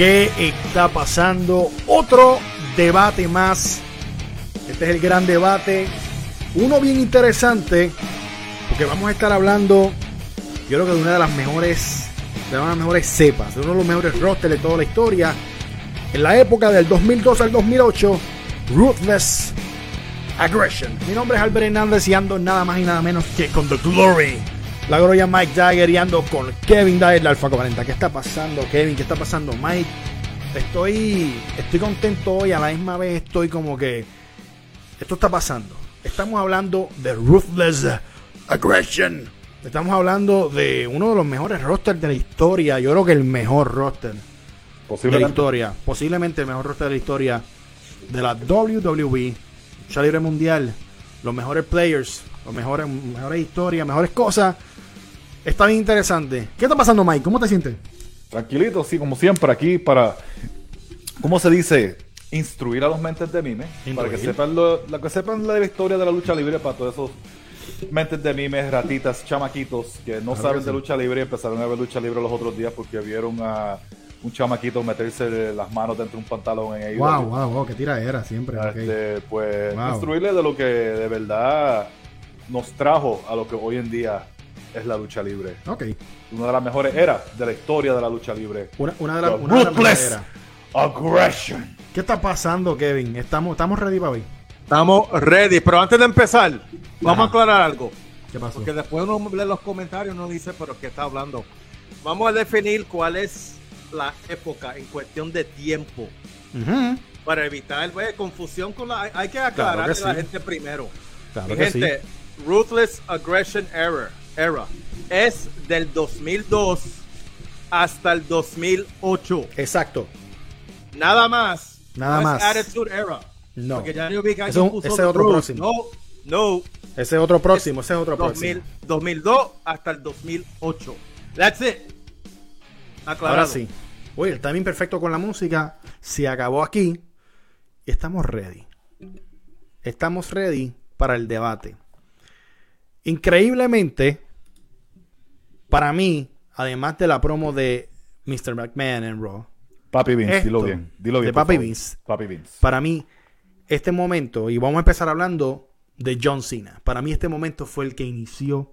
¿Qué está pasando? Otro debate más. Este es el gran debate. Uno bien interesante. Porque vamos a estar hablando, yo creo que de una de las mejores, de una de las mejores cepas, de uno de los mejores rosters de toda la historia. En la época del 2002 al 2008, Ruthless Aggression. Mi nombre es Albert Hernández y ando nada más y nada menos que con The Glory. La gloria Mike Jagger y ando con Kevin Dyer, la Alfa 40. ¿Qué está pasando, Kevin? ¿Qué está pasando, Mike? Estoy, estoy contento hoy, a la misma vez estoy como que esto está pasando. Estamos hablando de Ruthless Aggression. Estamos hablando de uno de los mejores rosters de la historia. Yo creo que el mejor roster de la historia. Posiblemente el mejor roster de la historia de la WWE. Lucha Libre Mundial. Los mejores players. Los mejores, mejores historias, mejores cosas. Está bien interesante. ¿Qué está pasando, Mike? ¿Cómo te sientes? Tranquilito, sí, como siempre, aquí para, ¿cómo se dice? Instruir a los mentes de mime. Para que sepan, lo, la, que sepan la historia de la lucha libre para todos esos mentes de mimes, ratitas, chamaquitos que no saben de lucha libre y empezaron a ver lucha libre los otros días porque vieron a un chamaquito meterse las manos dentro de un pantalón en ahí. Wow, wow, wow, qué tira era siempre. Este, Pues instruirle de lo que de verdad nos trajo a lo que hoy en día es la lucha libre. Ok. Una de las mejores eras de la historia de la lucha libre. Una, de, las mejores eras. Aggression. ¿Qué está pasando, Kevin? ¿Estamos, estamos ready para hoy? Estamos ready, pero antes de empezar, vamos a aclarar algo. ¿Qué pasó? Porque después uno lee los comentarios y uno dice, pero ¿qué está hablando? Vamos a definir cuál es la época en cuestión de tiempo. Para evitar pues, confusión con la... Hay que aclarar a la gente primero. Claro gente, Ruthless Aggression Era, era es del 2002 hasta el 2008. Exacto. Nada más. Nada más. Attitude Era. No. Porque ya yo vi que ese es otro próximo. No, no. Ese es otro próximo, ese es otro 2000, próximo. 2002 hasta el 2008. That's it. Aclarado. Ahora sí. Oye, el timing perfecto con la música se acabó aquí y estamos ready. Estamos ready para el debate. Increíblemente, para mí, además de la promo de Mr. McMahon en Raw, Papi Vince, dilo bien. Dilo bien de Papi Vince, Papi Vince. Para mí, este momento, y vamos a empezar hablando de John Cena. Para mí, este momento fue el que inició.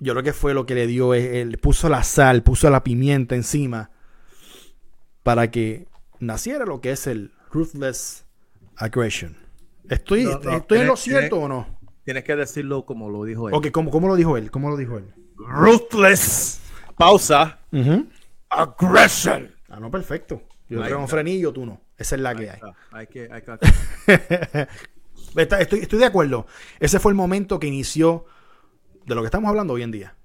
Yo creo que fue lo que le dio, él puso la sal, puso la pimienta encima para que naciera lo que es el Ruthless Aggression. ¿Estoy, estoy en lo cierto o no? Tienes que decirlo como lo dijo él. Ok, ¿cómo, cómo lo dijo él? ¿Cómo lo dijo él? Ruthless. Pausa. Aggression. Ah, no, perfecto. Yo tengo un frenillo, tú no. Esa es la que hay. Hay que, hay que... estoy, estoy de acuerdo. Ese fue el momento que inició de lo que estamos hablando hoy en día.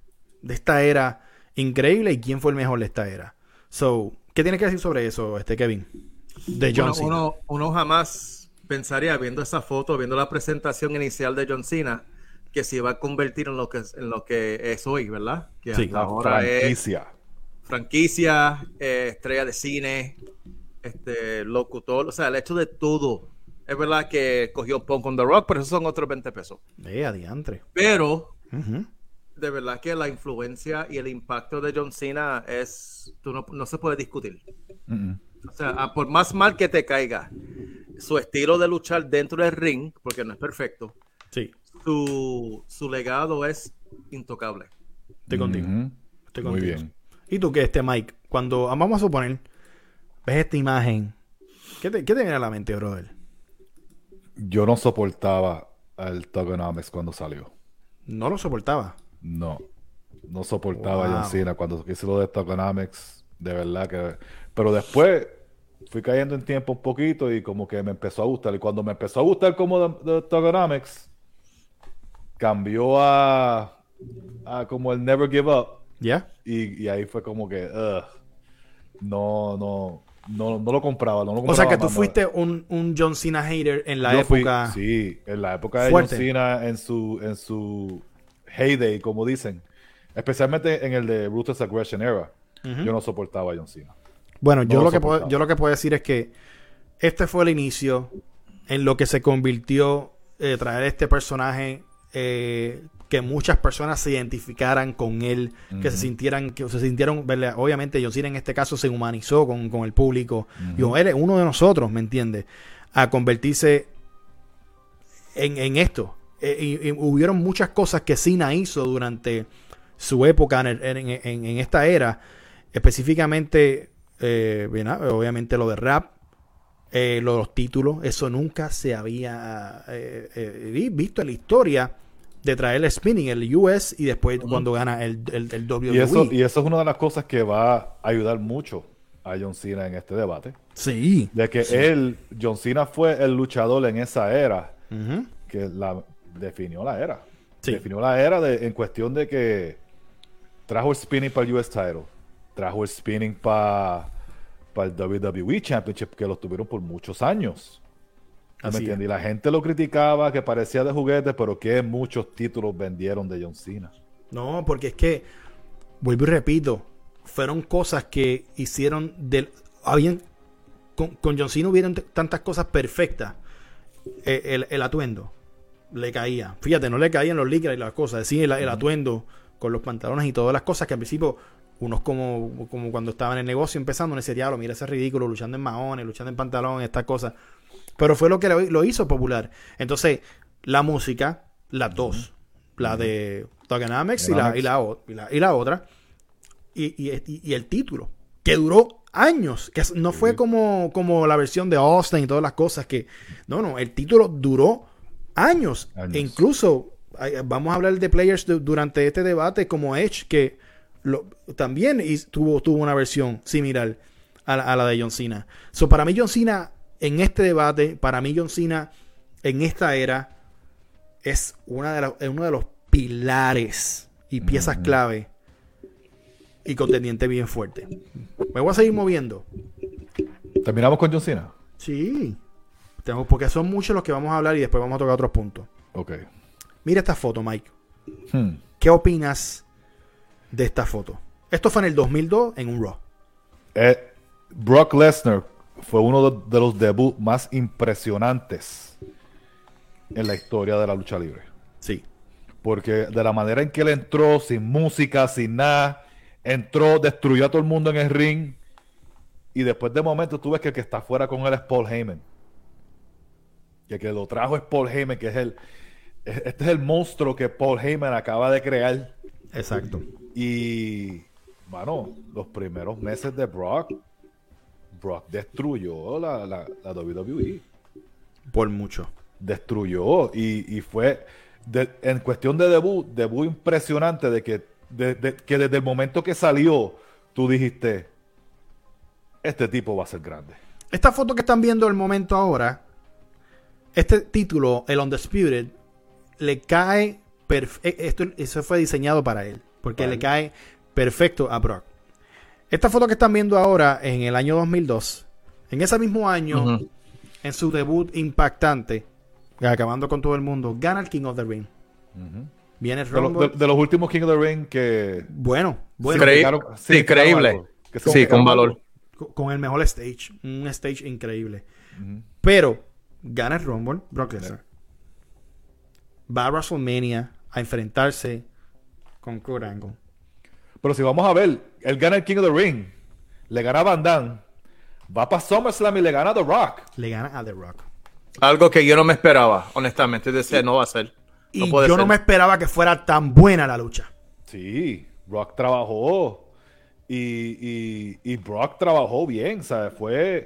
De esta era increíble y quién fue el mejor de esta era. So, ¿qué tienes que decir sobre eso, este Kevin? De John uno jamás pensaría, viendo esa foto, viendo la presentación inicial de John Cena, que se iba a convertir en lo que, en lo que es hoy, ¿verdad? Que sí, ahora franquicia. Es franquicia, eh, estrella de cine, este, locutor, o sea, el hecho de todo. Es verdad que cogió Punk on the Rock, pero esos son otros 20 pesos. Eh, adiantre. Pero, de verdad que la influencia y el impacto de John Cena es, tú no, se puede discutir. O sea, por más mal que te caiga, su estilo de luchar dentro del ring, porque no es perfecto, sí. su, su legado es intocable. Estoy contigo. Estoy contigo. Muy bien. ¿Y tú qué, este Mike? Cuando, vamos a suponer, ves esta imagen, ¿qué te, qué te viene a la mente, brother? Yo no soportaba al Togonomics cuando salió. ¿No lo soportaba? No. No soportaba a John Cena cuando hizo lo de Togonomics. De verdad que... Pero después fui cayendo en tiempo un poquito y como que me empezó a gustar. Y cuando me empezó a gustar como de, Togonomics, cambió a, a, como el Never Give Up. ¿Ya? Y, ahí fue como que, no, no, no, no lo compraba. No lo compraba o sea que tú fuiste un, un, John Cena hater en la época. sí, en la época de John Cena, en su, en su heyday, como dicen. Especialmente en el de Ruthless Aggression Era. Yo no soportaba a John Cena. Bueno, yo, lo que puedo, yo lo que puedo decir es que este fue el inicio en lo que se convirtió eh, traer este personaje eh, que muchas personas se identificaran con él, que se sintieran, que se sintieron, obviamente John Cena en este caso se humanizó con, el público. Yo, él es uno de nosotros, ¿me entiendes? A convertirse en, esto. Eh, y, hubieron muchas cosas que Cena hizo durante su época en, esta era, específicamente, eh, obviamente lo de rap, eh, los títulos, eso nunca se había visto en la historia de traer el spinning, el US, y después cuando gana el, el, el WWE. Y eso, y eso es una de las cosas que va a ayudar mucho a John Cena en este debate. Sí. De que él, John Cena fue el luchador en esa era que la definió la era. Definió la era de, en cuestión de que trajo el spinning para el US title, trajo el spinning para el WWE Championship, que lo tuvieron por muchos años. Y la gente lo criticaba, que parecía de juguete, pero que muchos títulos vendieron de John Cena. No, porque es que, vuelvo y repito, fueron cosas que hicieron del. Habían. Con, con John Cena hubieron tantas cosas perfectas. Eh, el, atuendo le caía. Fíjate, no le caían los licras y las cosas. Sí, el, el, atuendo con los pantalones y todas las cosas que al principio unos como, como cuando estaban en el negocio empezando, en ese diablo, mira ese ridículo, luchando en maones, luchando en pantalones, estas cosas. Pero fue lo que lo, hizo popular. Entonces, la música, las dos, la de Thuganomics y la, y, la, y, la, otra, y, el título, que duró años, que no fue como, como la versión de Austin y todas las cosas que... No, no, el título duró años. E incluso, vamos a hablar de players durante este debate como Edge, que lo, también tuvo, tuvo una versión similar a la, a la de John Cena. So, para mí John Cena en este debate, para mí John Cena en esta era es, una de uno de los pilares y piezas clave y contendiente bien fuerte. Me voy a seguir moviendo. ¿Terminamos con John Cena? Sí. Tengo, porque son muchos los que vamos a hablar y después vamos a tocar otros puntos. Ok. Mira esta foto, Mike. Hmm. ¿Qué opinas de esta foto? Esto fue en el 2002 en un Raw. Eh, Brock Lesnar fue uno de, los debuts más impresionantes en la historia de la lucha libre. Sí. Porque de la manera en que él entró, sin música, sin nada, entró, destruyó a todo el mundo en el ring. Y después de momento tú ves que el que está fuera con él es Paul Heyman. El que lo trajo es Paul Heyman, que es el. Este es el monstruo que Paul Heyman acaba de crear. Exacto. Y. Bueno, los primeros meses de Brock Brock destruyó la, la, WWE. Por mucho. Destruyó y, fue en cuestión de debut, debut impresionante de que, que desde el momento que salió, tú dijiste, este tipo va a ser grande. Esta foto que están viendo el momento ahora, este título, el Undisputed, le cae, esto, eso fue diseñado para él, porque le cae perfecto a Brock. Esta foto que están viendo ahora en el año 2002, en ese mismo año, en su debut impactante, acabando con todo el mundo, gana el King of the Ring. Viene el De, los últimos King of the Ring que. Bueno, bueno. sí, increíble. Sí, con valor. Con, el mejor stage. Un stage increíble. Pero gana el Rumble, Brock Lesnar. Va a WrestleMania a enfrentarse con Kurt Angle. Pero si vamos a ver, él gana el King of the Ring, le gana a Van Damme, va para SummerSlam y le gana a The Rock. Le gana a The Rock. Algo que yo no me esperaba, honestamente, decía, no va a ser. y yo no me esperaba que fuera tan buena la lucha. Sí, Rock trabajó y, y, Brock trabajó bien, ¿sabes? Fue...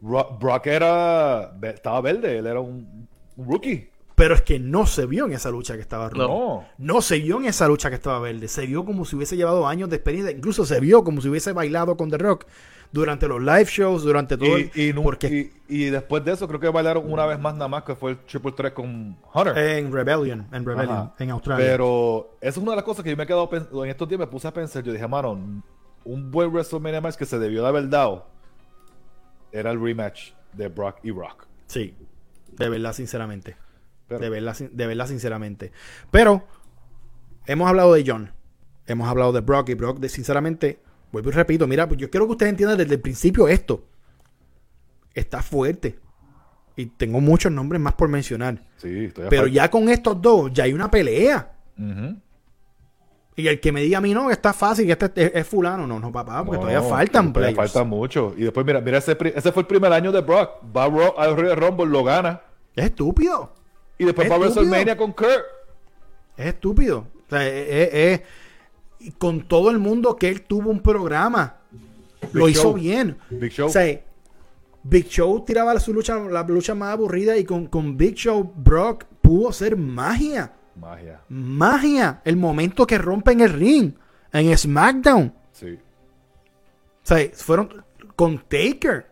Brock, era... Estaba verde, él era un rookie. Pero es que no se vio en esa lucha que estaba No. No se vio en esa lucha que estaba verde. Se vio como si hubiese llevado años de experiencia. Incluso se vio como si hubiese bailado con The Rock durante los live shows, durante todo. Y, y, y, después de eso, creo que bailaron una vez más nada más que fue el Triple Threat con Hunter. En Rebellion, en Rebellion, en Australia. Pero eso es una de las cosas que yo me he quedado en estos días me puse a pensar. Yo dije, mano, un buen WrestleMania match que se debió de haber dado era el rematch de Brock y Rock. Sí, de verdad, sinceramente. De, verla, sinceramente. Pero hemos hablado de John. Hemos hablado de Brock y Brock, de, sinceramente, vuelvo y repito, mira, pues yo quiero que ustedes entiendan desde el principio esto. Está fuerte. Y tengo muchos nombres más por mencionar. Sí, estoy Pero ya con estos dos, ya hay una pelea. Y el que me diga a mí no, que está fácil, que este es, fulano, no, no, papá, porque todavía faltan todavía falta mucho. Y después, mira, mira ese, ese fue el primer año de Brock. Va al Royal Rumble, lo gana. Es estúpido. Y después va a WrestleMania con Kurt. Es estúpido. O sea, es, con todo el mundo que él tuvo un programa. lo hizo bien. Big Show. O sea, Big Show tiraba su lucha, la lucha más aburrida y con, con Big Show, Brock pudo ser magia. Magia. Magia. El momento que rompen el ring en SmackDown. Sí. O sea, fueron con Taker.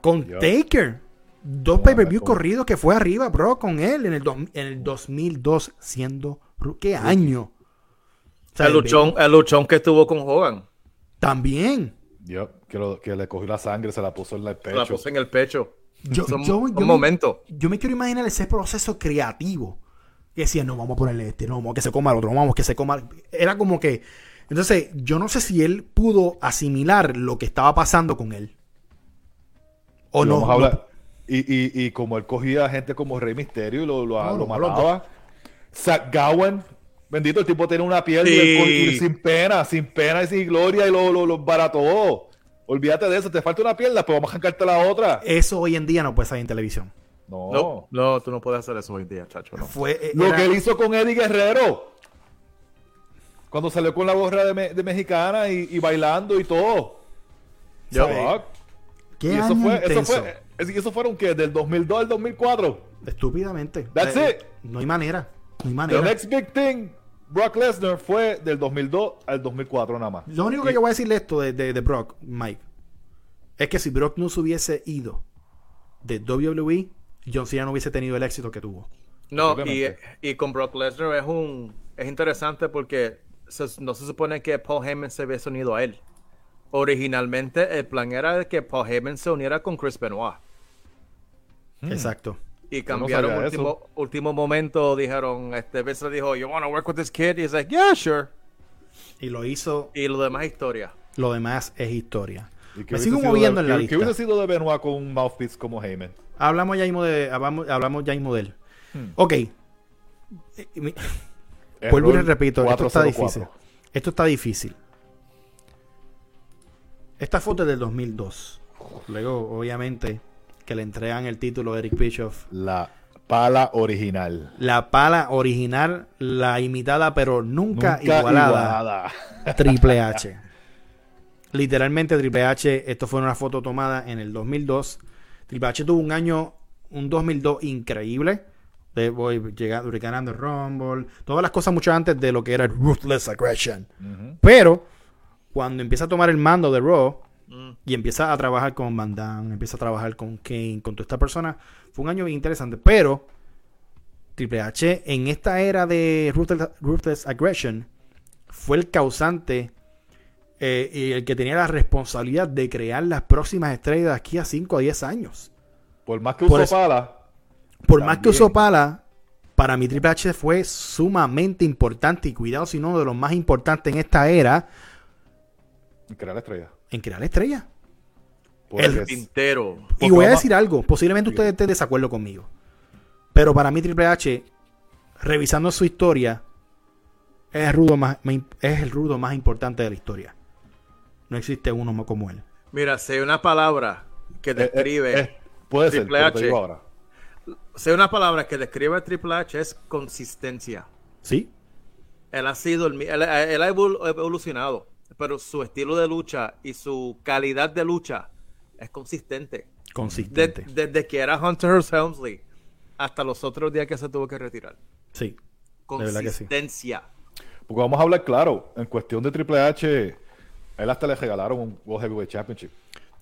Con Taker. Dos pay-per-view corridos que fue arriba, bro, con él en el, en el 2002, siendo. ¿Qué año? el, luchón, el luchón que estuvo con Hogan. También. que, que, le cogió la sangre, se la puso en el pecho. la puso en el pecho. Yo, un, momento. yo me quiero imaginar ese proceso creativo que decía, no, vamos a ponerle este, no, vamos a que se coma el otro, vamos que se coma. Era como que. Entonces, yo no sé si él pudo asimilar lo que estaba pasando con él. O no. Vamos a hablar. Y, y, y, como él cogía a gente como Rey Misterio y lo, lo, mataba. Zach Gowen, bendito, el tipo tiene una piel sin pena, sin pena y sin gloria y lo, lo, lo barató. Olvídate de eso, te falta una pierna, pues vamos a arrancarte la otra. Eso hoy en día no puede salir en televisión. No. no. tú no puedes hacer eso hoy en día, chacho. Fue, eh, Lo que él hizo con Eddie Guerrero. Cuando salió con la gorra de, mexicana y, bailando y todo. Ya. ¿Qué y eso fue, eso fue, eso fueron que del 2002 al 2004. Estúpidamente. That's eh, it. No hay manera. No hay manera. The next big thing, Brock Lesnar fue del 2002 al 2004 nada más. Lo único que yo voy a decirle esto de, de, de Brock, Mike, es que si Brock no se hubiese ido de WWE, John Cena no hubiese tenido el éxito que tuvo. No, y, con Brock Lesnar es un es interesante porque no se supone que Paul Heyman se hubiese unido a él. Originalmente el plan era de que Paul Heyman se uniera con Chris Benoit. Hmm. Exacto. Y cambiaron último, último momento, dijeron, este Vince dijo, you wanna work with this kid? Y he's like, yeah, sure. Y lo hizo. Y lo demás es historia. Lo demás es historia. Me sigo moviendo en la lista. ¿Qué hubiese sido de Benoit con un mouthpiece como Heyman? Hablamos ya mismo de, hablamos, hablamos ya mismo de él. Hmm. Ok. Vuelvo y repito, esto está difícil. Esto está difícil. Esta foto es del 2002. Luego, obviamente, que le entregan el título a Eric Bischoff. La pala original. La pala original, la imitada, pero nunca, igualada. Triple H. Literalmente Triple H, esto fue una foto tomada en el 2002. Triple H tuvo un año, un 2002 increíble. De voy llegando, ganando el Rumble, todas las cosas mucho antes de lo que era el Ruthless Aggression. Pero cuando empieza a tomar el mando de Raw mm. y empieza a trabajar con Van Damme, empieza a trabajar con Kane, con toda esta persona, fue un año bien interesante. Pero Triple H en esta era de Ruthless Aggression fue el causante eh, y el que tenía la responsabilidad de crear las próximas estrellas de aquí a 5 o 10 años. Por más que usó pala. Por más que usó pala, para mí Triple H fue sumamente importante y cuidado si no de los más importantes en esta era. En crear la estrella. En crear la estrella. el tintero. Y voy a decir algo, posiblemente ustedes estén de desacuerdo conmigo. Pero para mí Triple H, revisando su historia, es el rudo más, es el rudo más importante de la historia. No existe uno como él. Mira, si hay una palabra que eh, eh, describe eh, puede Triple H, ahora. Si hay una palabra que describe a Triple H es consistencia. Sí. Él ha sido el, él, ha evolucionado, pero su estilo de lucha y su calidad de lucha es consistente. Consistente. desde que era Hunter Helmsley hasta los otros días que se tuvo que retirar. Sí. Consistencia. Porque vamos a hablar claro, en cuestión de Triple H él hasta le regalaron un World Heavyweight Championship.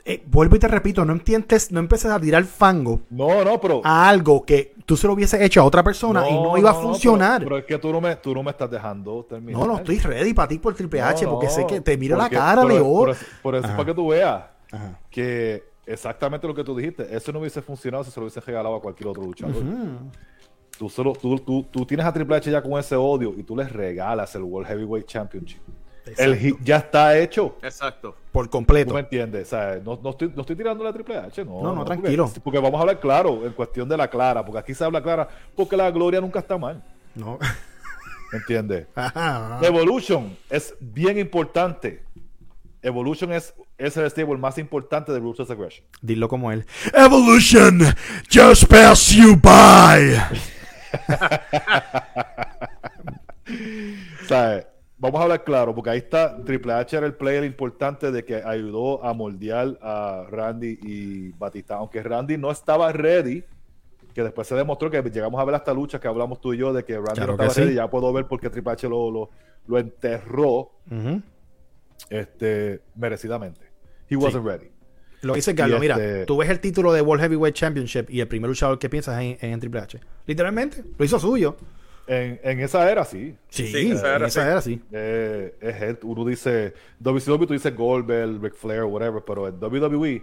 Eh, vuelvo y te repito, no entiendes, no empieces a tirar fango. No, no, pero. A algo que tú se lo hubieses hecho a otra persona y no iba a funcionar. pero, es que tú no, me, tú no me estás dejando terminar. No, no, estoy ready para ti por Triple H porque sé que te miro la cara de oro. Por, eso, para que tú veas que exactamente lo que tú dijiste, eso no hubiese funcionado si se lo hubiese regalado a cualquier otro luchador. tú, solo, tú, tú, tú tienes a Triple H ya con ese odio y tú les regalas el World Heavyweight Championship. El hit ya está hecho. Exacto. Por completo. ¿Tú me entiendes? O sea, no, no, estoy, no estoy tirando la Triple H, no. No, no, tranquilo. Porque, vamos a hablar claro, en cuestión de la clara, porque aquí se habla clara, porque la gloria nunca está mal. No. ¿Me entiendes? Evolution es bien importante. Evolution es, es el stable más importante de Ruthless Aggression. Dilo como él. Evolution just pass you by. Vamos a hablar claro, porque ahí está Triple H era el player importante de que ayudó a moldear a Randy y Batista. Aunque Randy no estaba ready, que después se demostró que llegamos a ver esta lucha que hablamos tú y yo de que Randy no estaba ready. Ya puedo ver por qué Triple H lo, lo, enterró este, merecidamente. He wasn't ready. Lo dice Carlos, mira, este tú ves el título de World Heavyweight Championship y el primer luchador que piensas en, en Triple H. Literalmente, lo hizo suyo. En, en, esa era sí. Sí, en esa era, sí. Eh, es él. Uno dice, WCW tú dices Goldberg, Ric Flair, whatever, pero en WWE,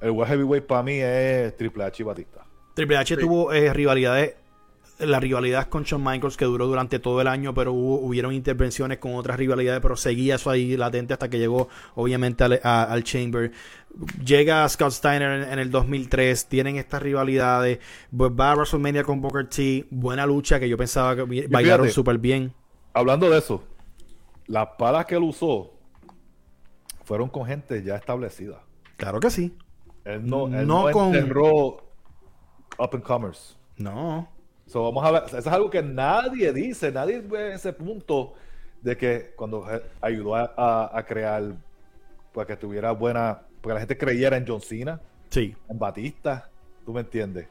el World Heavyweight para mí es Triple H y Batista. Triple H tuvo eh, rivalidades la rivalidad con Shawn Michaels que duró durante todo el año, pero hubo, hubieron intervenciones con otras rivalidades, pero seguía eso ahí latente hasta que llegó obviamente al, Chamber. Llega Scott Steiner en, el 2003, tienen estas rivalidades, va a WrestleMania con Booker T, buena lucha que yo pensaba que bailaron súper bien. Hablando de eso, las palas que él usó fueron con gente ya establecida. Claro que sí. Él no, no, con... enterró up and comers. No. So, vamos a ver, eso es algo que nadie dice, nadie ve ese punto de que cuando ayudó a, crear, para que tuviera buena, porque la gente creyera en John Cena, sí. en Batista, tú me entiendes.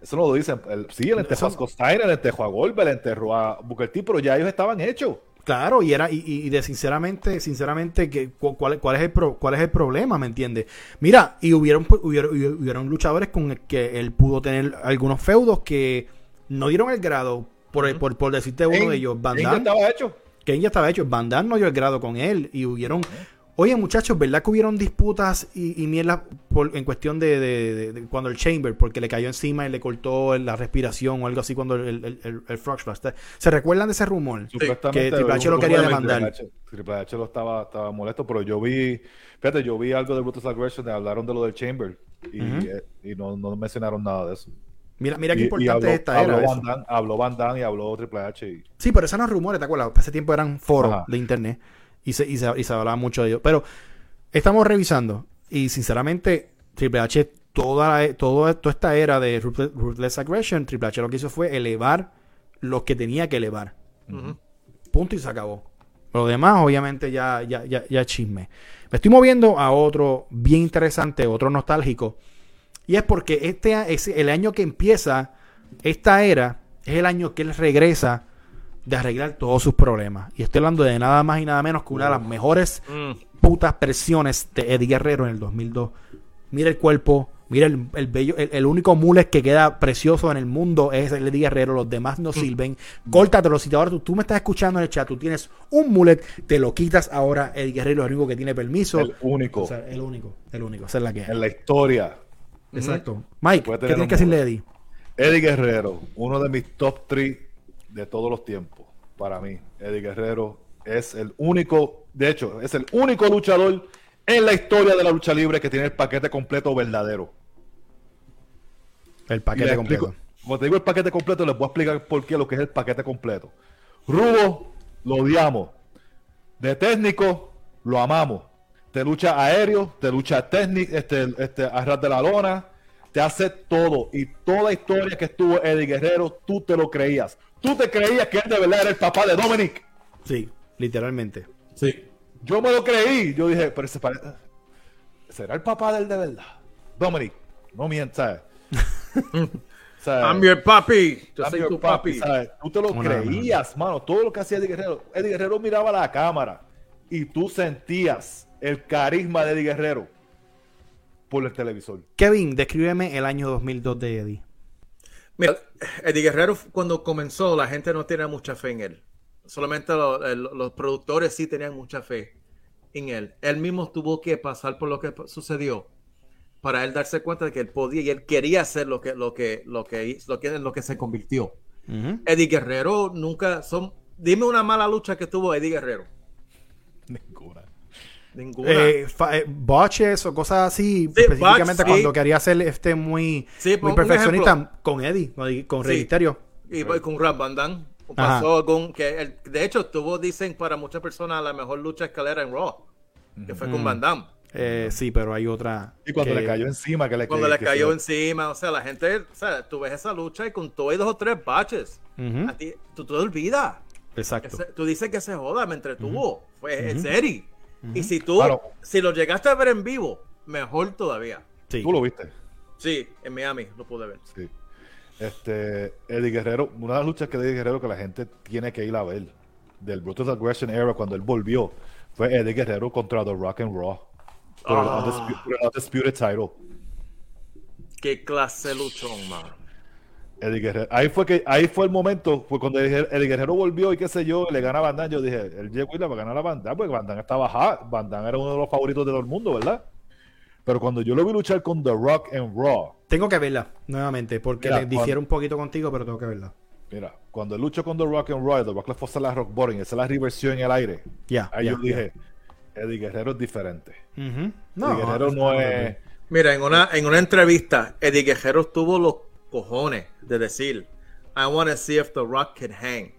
Eso no lo dicen. El, sí, él enterró a Scott Steiner, él enterró a Goldberg, él enterró a Booker T, pero ya ellos estaban hechos. Claro, y era y, de sinceramente, sinceramente, que, cuál, cuál, es el cuál es el problema, ¿me entiendes? Mira, y hubieron, hubieron, hubieron luchadores con el que él pudo tener algunos feudos que no dieron el grado, por, por, por, decirte uno de ellos, Van Damme. estaba hecho. ya estaba hecho. Van Damme no dio el grado con él y hubieron... Oye, muchachos, ¿verdad que hubieron disputas y, y mierda en cuestión de, cuando el Chamber, porque le cayó encima y le cortó la respiración o algo así cuando el, el, el, Frog Splash? ¿Se recuerdan de ese rumor? Que Triple H lo quería demandar. Triple H, lo estaba, estaba molesto, pero yo vi, fíjate, yo vi algo de Brutus Aggression, hablaron de lo del Chamber y, eh, y no, no mencionaron nada de eso. Mira, mira qué importante es esta era. habló Van Damme y habló Triple H. Sí, pero esos no rumores, ¿te acuerdas? Hace tiempo eran foros de internet y se, y, se, y se hablaba mucho de ellos. Pero estamos revisando y sinceramente Triple H, toda, toda esta era de Ruthless Aggression, Triple H lo que hizo fue elevar lo que tenía que elevar. Punto y se acabó. Lo demás, obviamente, ya, ya, ya, ya chisme. Me estoy moviendo a otro bien interesante, otro nostálgico y es porque este es el año que empieza esta era, es el año que él regresa de arreglar todos sus problemas. Y estoy hablando de nada más y nada menos que una de las mejores mm. putas versiones de Eddie Guerrero en el 2002. Mira el cuerpo, mira el, bello, el, único mullet que queda precioso en el mundo es el Eddie Guerrero, los demás no mm. sirven. Córtatelo, si ahora tú, tú, me estás escuchando en el chat, tú tienes un mullet, te lo quitas ahora, Eddie Guerrero es el único que tiene permiso. El único. el único, el único, esa es la que En la historia Exacto. Mike, ¿qué tienes que decirle Eddie? Eddie Guerrero, uno de mis top 3 de todos los tiempos. Para mí, Eddie Guerrero es el único, de hecho, es el único luchador en la historia de la lucha libre que tiene el paquete completo verdadero. El paquete completo. Como te digo el paquete completo, les voy a explicar por qué lo que es el paquete completo. Rubo, lo odiamos. De técnico, lo amamos te lucha aéreo, te lucha técnico, este, este, a de la lona, te hace todo. Y toda historia que estuvo Eddie Guerrero, tú te lo creías. Tú te creías que él de verdad era el papá de Dominic. Sí, literalmente. Sí. Yo me lo creí. Yo dije, pero ese ¿será el papá del de verdad? Dominic, no mientas. I'm your papi. Yo soy tu papi. Tú te lo creías, mano. Todo lo que hacía Eddie Guerrero. Eddie Guerrero miraba la cámara y tú sentías el carisma de Eddie Guerrero por el televisor. Kevin, descríbeme el año 2002 de Eddie. Mira, Eddie Guerrero cuando comenzó la gente no tenía mucha fe en él. Solamente los productores sí tenían mucha fe en él. Él mismo tuvo que pasar por lo que sucedió para él darse cuenta de que él podía y él quería hacer lo que lo que lo que lo que, lo que se convirtió. Eddie Guerrero nunca son dime una mala lucha que tuvo Eddie Guerrero. Ninguna. Ninguna. Eh, eh, botches o cosas así, específicamente cuando quería ser este muy, muy perfeccionista con Eddie, con Registerio. Y voy con Rap Van pasó algún que de hecho tuvo dicen para muchas personas la mejor lucha escalera en Raw, que fue con mm. Van Damme. Eh, sí, pero hay otra. Y cuando le cayó encima, que le Cuando le cayó encima, o sea, la gente, o sea, tú ves esa lucha y con todo y dos o tres baches, a ti, tú te olvidas. Exacto. tú dices que se joda, me entretuvo. Fue en serio. Y si tú, si lo llegaste a ver en vivo, mejor todavía. Sí. ¿Tú lo viste? Sí, en Miami lo pude ver. Sí. Este, Eddie Guerrero, una de las luchas que Eddie Guerrero que la gente tiene que ir a ver, del Brutus Aggression Era, cuando él volvió, fue Eddie Guerrero contra The Rock and Raw. Por, el, ah. undisputed, title. Qué clase luchón, man. Eddie Guerrero. Ahí fue que ahí fue el momento, fue cuando Eddie Guerrero volvió y qué sé yo, le gana a Van Yo dije, él llegó y le va a ganar a Van porque Van estaba hot. Van era uno de los favoritos de todo el mundo, ¿verdad? Pero cuando yo lo vi luchar con The Rock and Raw. Tengo que verla nuevamente, porque le difiero un poquito contigo, pero tengo que verla. Mira, cuando luchó con The Rock and Raw, The Rock le fue la rock bottom, esa es la reversión en el aire. Ya. ahí yo dije, Eddie Guerrero es diferente. no, Eddie Guerrero no es. Mira, en una, en una entrevista, Eddie Guerrero tuvo los cojones de decir, I want to see if The Rock can hang.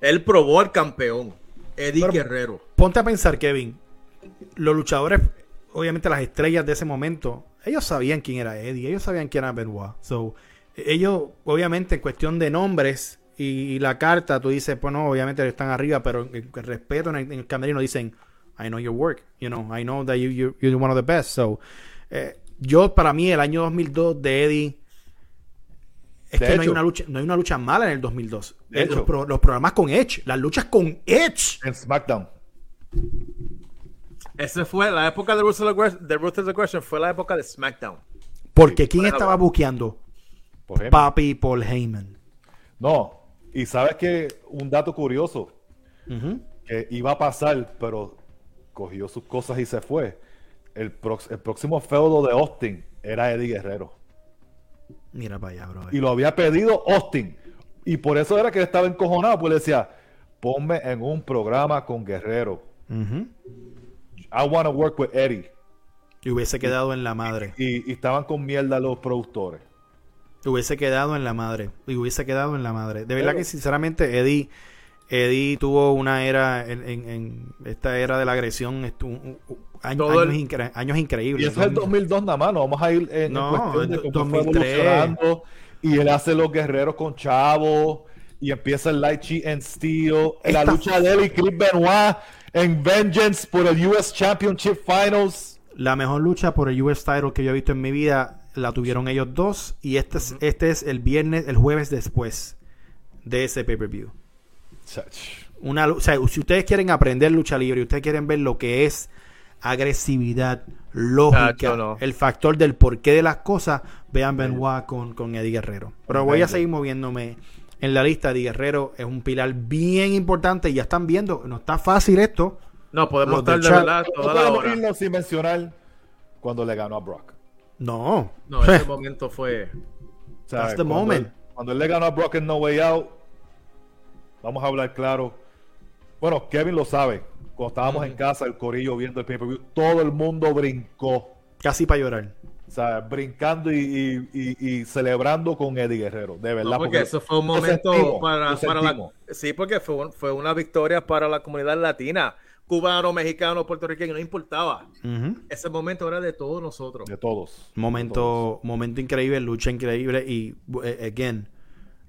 Él probó al campeón, Eddie Guerrero. Ponte a pensar, Kevin. Los luchadores, obviamente las estrellas de ese momento, ellos sabían quién era Eddie, ellos sabían quién era Benoit. So, ellos, obviamente, en cuestión de nombres y, la carta, tú dices, pues no, obviamente están arriba, pero en, respeto en el, camerino dicen, I know your work, you know, I know that you, you're one of the best. So, eh, yo, para mí, el año 2002 de Eddie. Es que no hay, una lucha, no hay una lucha mala en el 2002. los, programas con Edge, las luchas con Edge. En SmackDown. Esa fue la época de Ruthless Aggression, fue la época de SmackDown. Porque ¿quién estaba buqueando? Papi Paul Heyman. No, y sabes que un dato curioso que iba a pasar, pero cogió sus cosas y se fue el, próximo feudo de Austin era Eddie Guerrero. Mira para allá, bro. Y lo había pedido Austin. Y por eso era que estaba encojonado, pues le decía, ponme en un programa con Guerrero. I want to work with Eddie. Y hubiese quedado en la madre. Y, estaban con mierda los productores. Hubiese quedado en la madre. Y hubiese quedado en la madre. De verdad que sinceramente Eddie, Eddie tuvo una era en, esta era de la agresión, años, increíbles. Y eso es el 2002 nada más, no vamos a ir en cuestión de cómo 2003. y él hace los guerreros con Chavo y empieza el Light Chi en Steel, la lucha de él y Chris Benoit en Vengeance por el US Championship Finals. La mejor lucha por el US Title que yo he visto en mi vida la tuvieron ellos dos y este es, este es el viernes, el jueves después de ese pay-per-view. Una, o sea, si ustedes quieren aprender lucha libre y ustedes quieren ver lo que es agresividad, lógica, el factor del porqué de las cosas, vean Benoit con, con Eddie Guerrero. Pero voy a seguir moviéndome en la lista. Eddie Guerrero es un pilar bien importante y ya están viendo, no está fácil esto. No, podemos estar de verdad toda la hora. irnos sin mencionar cuando le ganó a Brock. No. No, ese momento fue... That's the moment. cuando él le ganó a Brock en No Way Out, vamos a hablar claro. Bueno, Kevin lo sabe cuando estábamos en casa, el corillo viendo el pay-per-view, todo el mundo brincó. Casi para llorar. O sea, brincando y, celebrando con Eddie Guerrero, de verdad. porque, eso fue un momento para, la... Sí, porque fue, una victoria para la comunidad latina. Cubano, mexicano, puertorriqueño, no importaba. Ese momento era de todos nosotros. De todos. Momento, momento increíble, lucha increíble y, eh, again,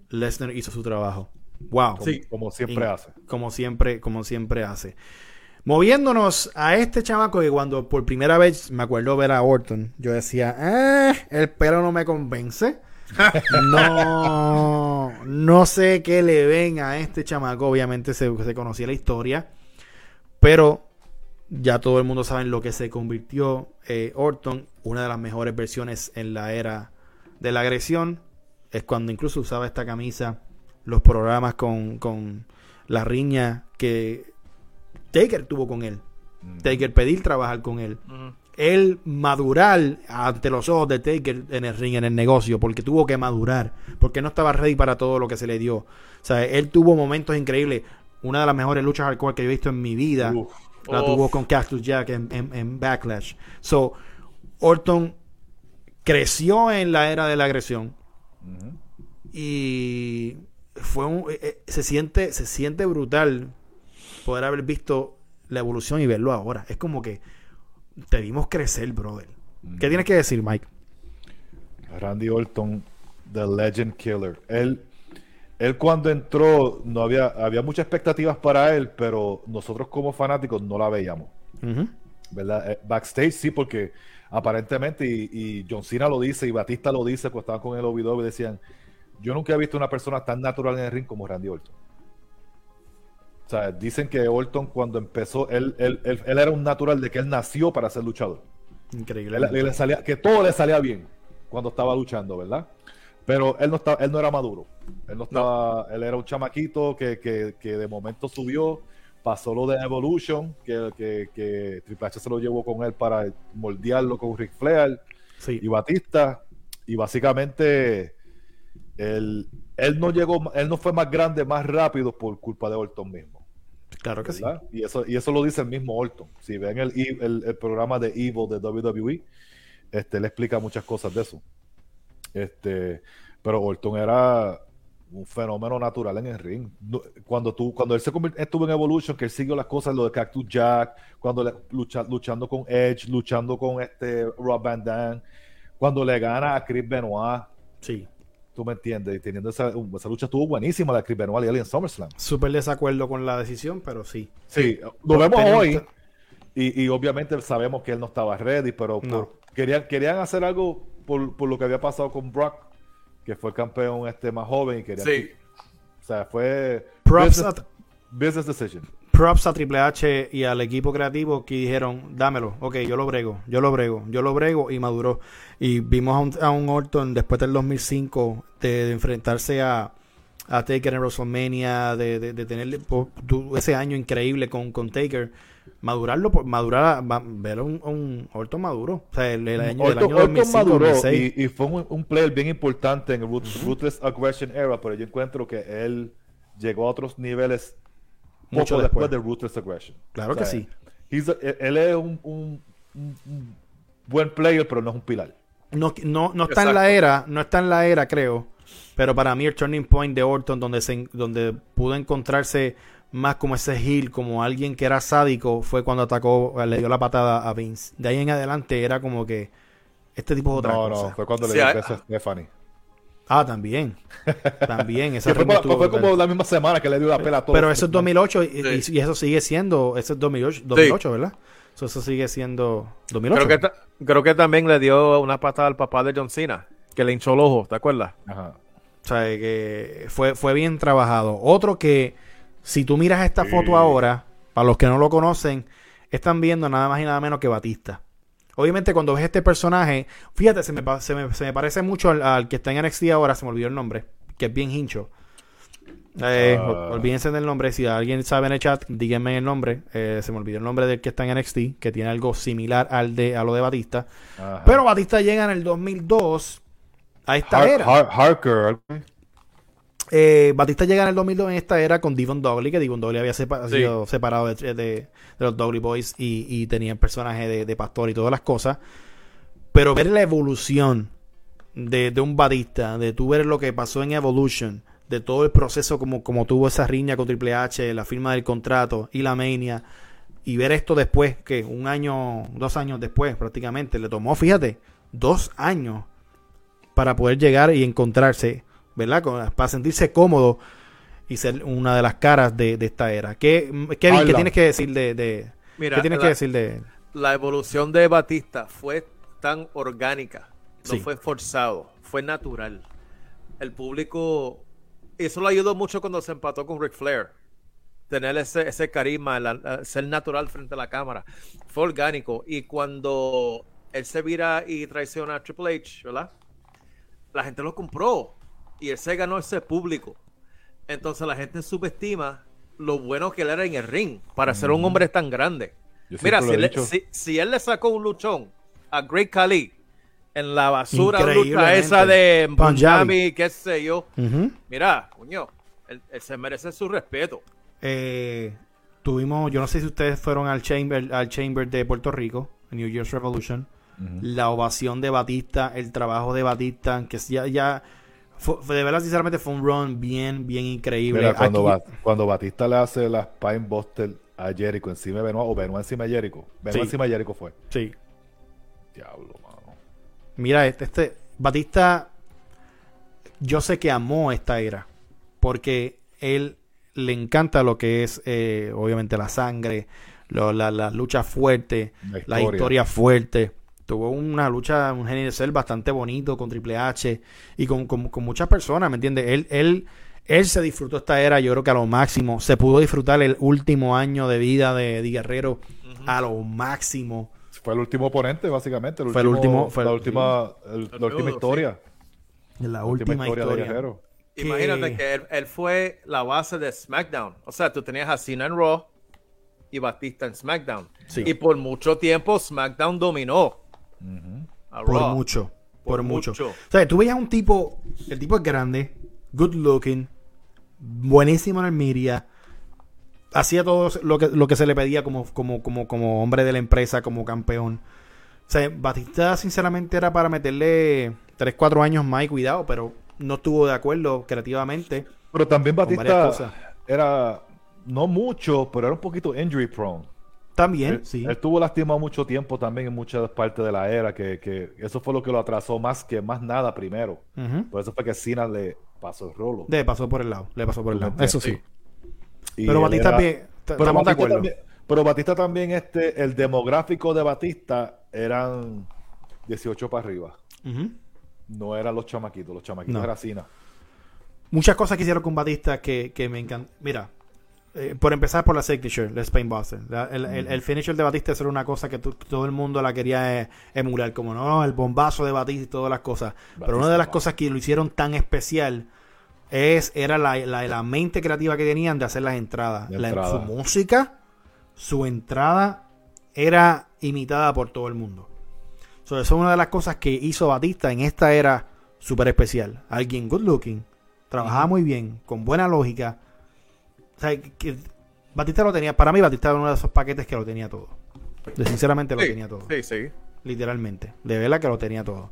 Lesnar hizo su trabajo. Wow. Sí, como siempre hace. Como siempre, como siempre hace. Moviéndonos a este chamaco que cuando por primera vez me acuerdo ver a Orton, yo decía, eh, el pelo no me convence. no, no sé qué le ven a este chamaco. Obviamente se, se conocía la historia, pero ya todo el mundo sabe en lo que se convirtió eh, Orton. Una de las mejores versiones en la era de la agresión es cuando incluso usaba esta camisa, los programas con, con la riña que Taker tuvo con él. Taker pedir trabajar con él. Él madurar ante los ojos de Taker en el ring, en el negocio, porque tuvo que madurar, porque no estaba ready para todo lo que se le dio. O sea, él tuvo momentos increíbles. Una de las mejores luchas hardcore que yo he visto en mi vida la tuvo con Cactus Jack en, Backlash. So, Orton creció en la era de la agresión. Y fue un, eh, eh, se siente se siente brutal poder haber visto la evolución y verlo ahora. Es como que te vimos crecer, brother. ¿Qué tienes que decir, Mike? Randy Orton, The Legend Killer. Él, él cuando entró, no había, había muchas expectativas para él, pero nosotros como fanáticos no la veíamos. ¿Verdad? Eh, backstage sí, porque aparentemente, y, John Cena lo dice, y Batista lo dice, pues estaban con el OVW y decían, yo nunca he visto una persona tan natural en el ring como Randy Orton. O sea, dicen que Orton cuando empezó, él, él, él, era un natural de que él nació para ser luchador. Increíble. le salía, que todo le salía bien cuando estaba luchando, ¿verdad? Pero él no estaba, él no era maduro. Él no estaba, él era un chamaquito que, que, que, de momento subió, pasó lo de Evolution, que, que, Triple H se lo llevó con él para moldearlo con Ric Flair y Batista. Y básicamente él, él no llegó, él no fue más grande, más rápido por culpa de Orton mismo. Claro que sí. Y eso, y eso lo dice el mismo Orton. Si ven el, el, el programa de Evil de WWE, este, le explica muchas cosas de eso. Este, pero Orton era un fenómeno natural en el ring. Cuando tú, cuando él se estuvo en Evolution, que él siguió las cosas, lo de Cactus Jack, cuando le, luchando con Edge, luchando con este Rob Van Dam, cuando le gana a Chris Benoit. Sí. Tú me entiendes, teniendo esa, esa lucha estuvo buenísima la de Chris Benoit y él en SummerSlam. Súper desacuerdo con la decisión, pero sí. Sí, lo vemos hoy. Y, y, obviamente sabemos que él no estaba ready, pero querían, querían hacer algo por, por, lo que había pasado con Brock, que fue el campeón este más joven y querían. Sí. o sea, fue. Props business, decision. Props a Triple H y al equipo creativo que dijeron, dámelo, ok, yo lo brego, yo lo brego, yo lo brego y maduró. Y vimos a un, a un Orton después del 2005 de, enfrentarse a, a Taker en WrestleMania, de, de, de tener ese año increíble con, con Taker madurarlo, madurar, ver un, un Orton maduro. O sea, el, año, del año 2005, Y, fue un, player bien importante en el Ruthless Aggression Era, pero yo encuentro que él llegó a otros niveles mucho después, de Ruthless Aggression. Claro que sí. él es un, buen player, pero no es un pilar. No, no, no está en la era, no está en la era, creo. Pero para mí el turning point de Orton, donde, se, donde pudo encontrarse más como ese heel, como alguien que era sádico, fue cuando atacó, le dio la patada a Vince. De ahí en adelante era como que este tipo de otra no, No, fue cuando le dio beso a Stephanie. Ah, también. También. Esa fue, fue, como la misma semana que le dio la pela a todos. Pero eso es 2008 y, eso sigue siendo, eso es 2008, 2008 ¿verdad? Eso, sigue siendo 2008. Creo que, creo que también le dio una patada al papá de John Cena, que le hinchó el ojo, ¿te acuerdas? Ajá. O sea, que fue, fue bien trabajado. Otro que si tú miras esta foto ahora, para los que no lo conocen, están viendo nada más y nada menos que Batista. Obviamente cuando ves este personaje, fíjate, se me, se me, parece mucho al, que está en NXT ahora, se me olvidó el nombre, que es bien hincho. Eh, ah. Olvídense del nombre, si alguien sabe en el chat, díganme el nombre. Eh, se me olvidó el nombre del que está en NXT, que tiene algo similar al de, a lo de Batista. Pero Batista llega en el 2002 a esta era. Harker. Eh, Batista llega en el 2002 en esta era con Devon Dudley, que Devon Dudley había sido separado de, los Dudley Boys y, tenía el personaje de, pastor y todas las cosas. Pero ver la evolución de, un Batista, de tú ver lo que pasó en Evolution, de todo el proceso como, como tuvo esa riña con Triple H, la firma del contrato y la mania, y ver esto después, que un año, dos años después prácticamente, le tomó, fíjate, dos años para poder llegar y encontrarse ¿verdad? Para sentirse cómodo y ser una de las caras de, esta era. ¿Qué, Kevin, ¿qué tienes que decir de, Mira, ¿qué tienes que decir de la evolución de Batista fue tan orgánica, no fue forzado, fue natural. El público, eso lo ayudó mucho cuando se empató con Ric Flair. Tener ese, ese carisma, ser natural frente a la cámara. Fue orgánico. Y cuando él se vira y traiciona a Triple H, ¿verdad? La gente lo compró y él se ganó ese público. Entonces la gente subestima lo bueno que él era en el ring para ser un hombre tan grande. Mira, si, él le sacó un luchón a Great Khali en la basura esa de Punjabi, qué sé yo, mira, coño, él, se merece su respeto. Eh, tuvimos, yo no sé si ustedes fueron al Chamber, al Chamber de Puerto Rico, New Year's Revolution, la ovación de Batista, el trabajo de Batista, que ya, ya de verdad, sinceramente, fue un run bien, bien increíble. Mira, cuando, cuando Batista le hace la Spine Buster a Jericho encima de Benoit, o Benoit encima de Jericho. Benoit encima de Jericho fue. Sí. Diablo, mano. Mira, este, este, Batista, yo sé que amó esta era, porque él le encanta lo que es, eh, obviamente, la sangre, la, la, lucha fuerte, la historia. fuerte. Tuvo una lucha, un genio de ser bastante bonito con Triple H y con, muchas personas, ¿me entiendes? Él, él, él se disfrutó esta era, yo creo que a lo máximo. Se pudo disfrutar el último año de vida de, Guerrero a lo máximo. Fue el último oponente, básicamente. fue el último. Fue la, última, la última historia. La, última, historia. De Imagínate que él, fue la base de SmackDown. O sea, tú tenías a Cena en Raw y Batista en SmackDown. Y por mucho tiempo SmackDown dominó. Por mucho. Por, mucho. O sea, tú veías un tipo, el tipo es grande, good looking, buenísimo en el media, hacía todo lo que, lo que se le pedía como, como, como, como hombre de la empresa, como campeón. O sea, Batista sinceramente era para meterle 3, 4 años más y cuidado, pero no estuvo de acuerdo creativamente. Pero también Batista era no mucho, pero era un poquito injury prone. También, sí. Él estuvo lastimado mucho tiempo también en muchas partes de la era, que, eso fue lo que lo atrasó más que más nada primero. Por eso fue que Cena le pasó el rolo. Le pasó por el lado, le pasó por el lado. Eso sí. Pero Batista también, pero Batista también, pero Batista también, este, el demográfico de Batista eran 18 para arriba. No eran los chamaquitos, los chamaquitos no. era Cena. Muchas cosas que hicieron con Batista que, que me encantan. Mira, eh, por empezar por la signature, la Spain Buster. el, el, finisher de Batista era una cosa que todo el mundo la quería eh, emular, como no, el bombazo de Batista y todas las cosas. Pero una de las cosas que lo hicieron tan especial es era la, la, mente creativa que tenían de hacer las entradas. La, su música, su entrada era imitada por todo el mundo. eso es una de las cosas que hizo Batista en esta era súper especial. Alguien good looking, trabajaba muy bien, con buena lógica sea, que Batista lo tenía. Para mí, Batista era uno de esos paquetes que lo tenía todo. sinceramente lo tenía todo. Sí, sí. Literalmente. De verdad que lo tenía todo.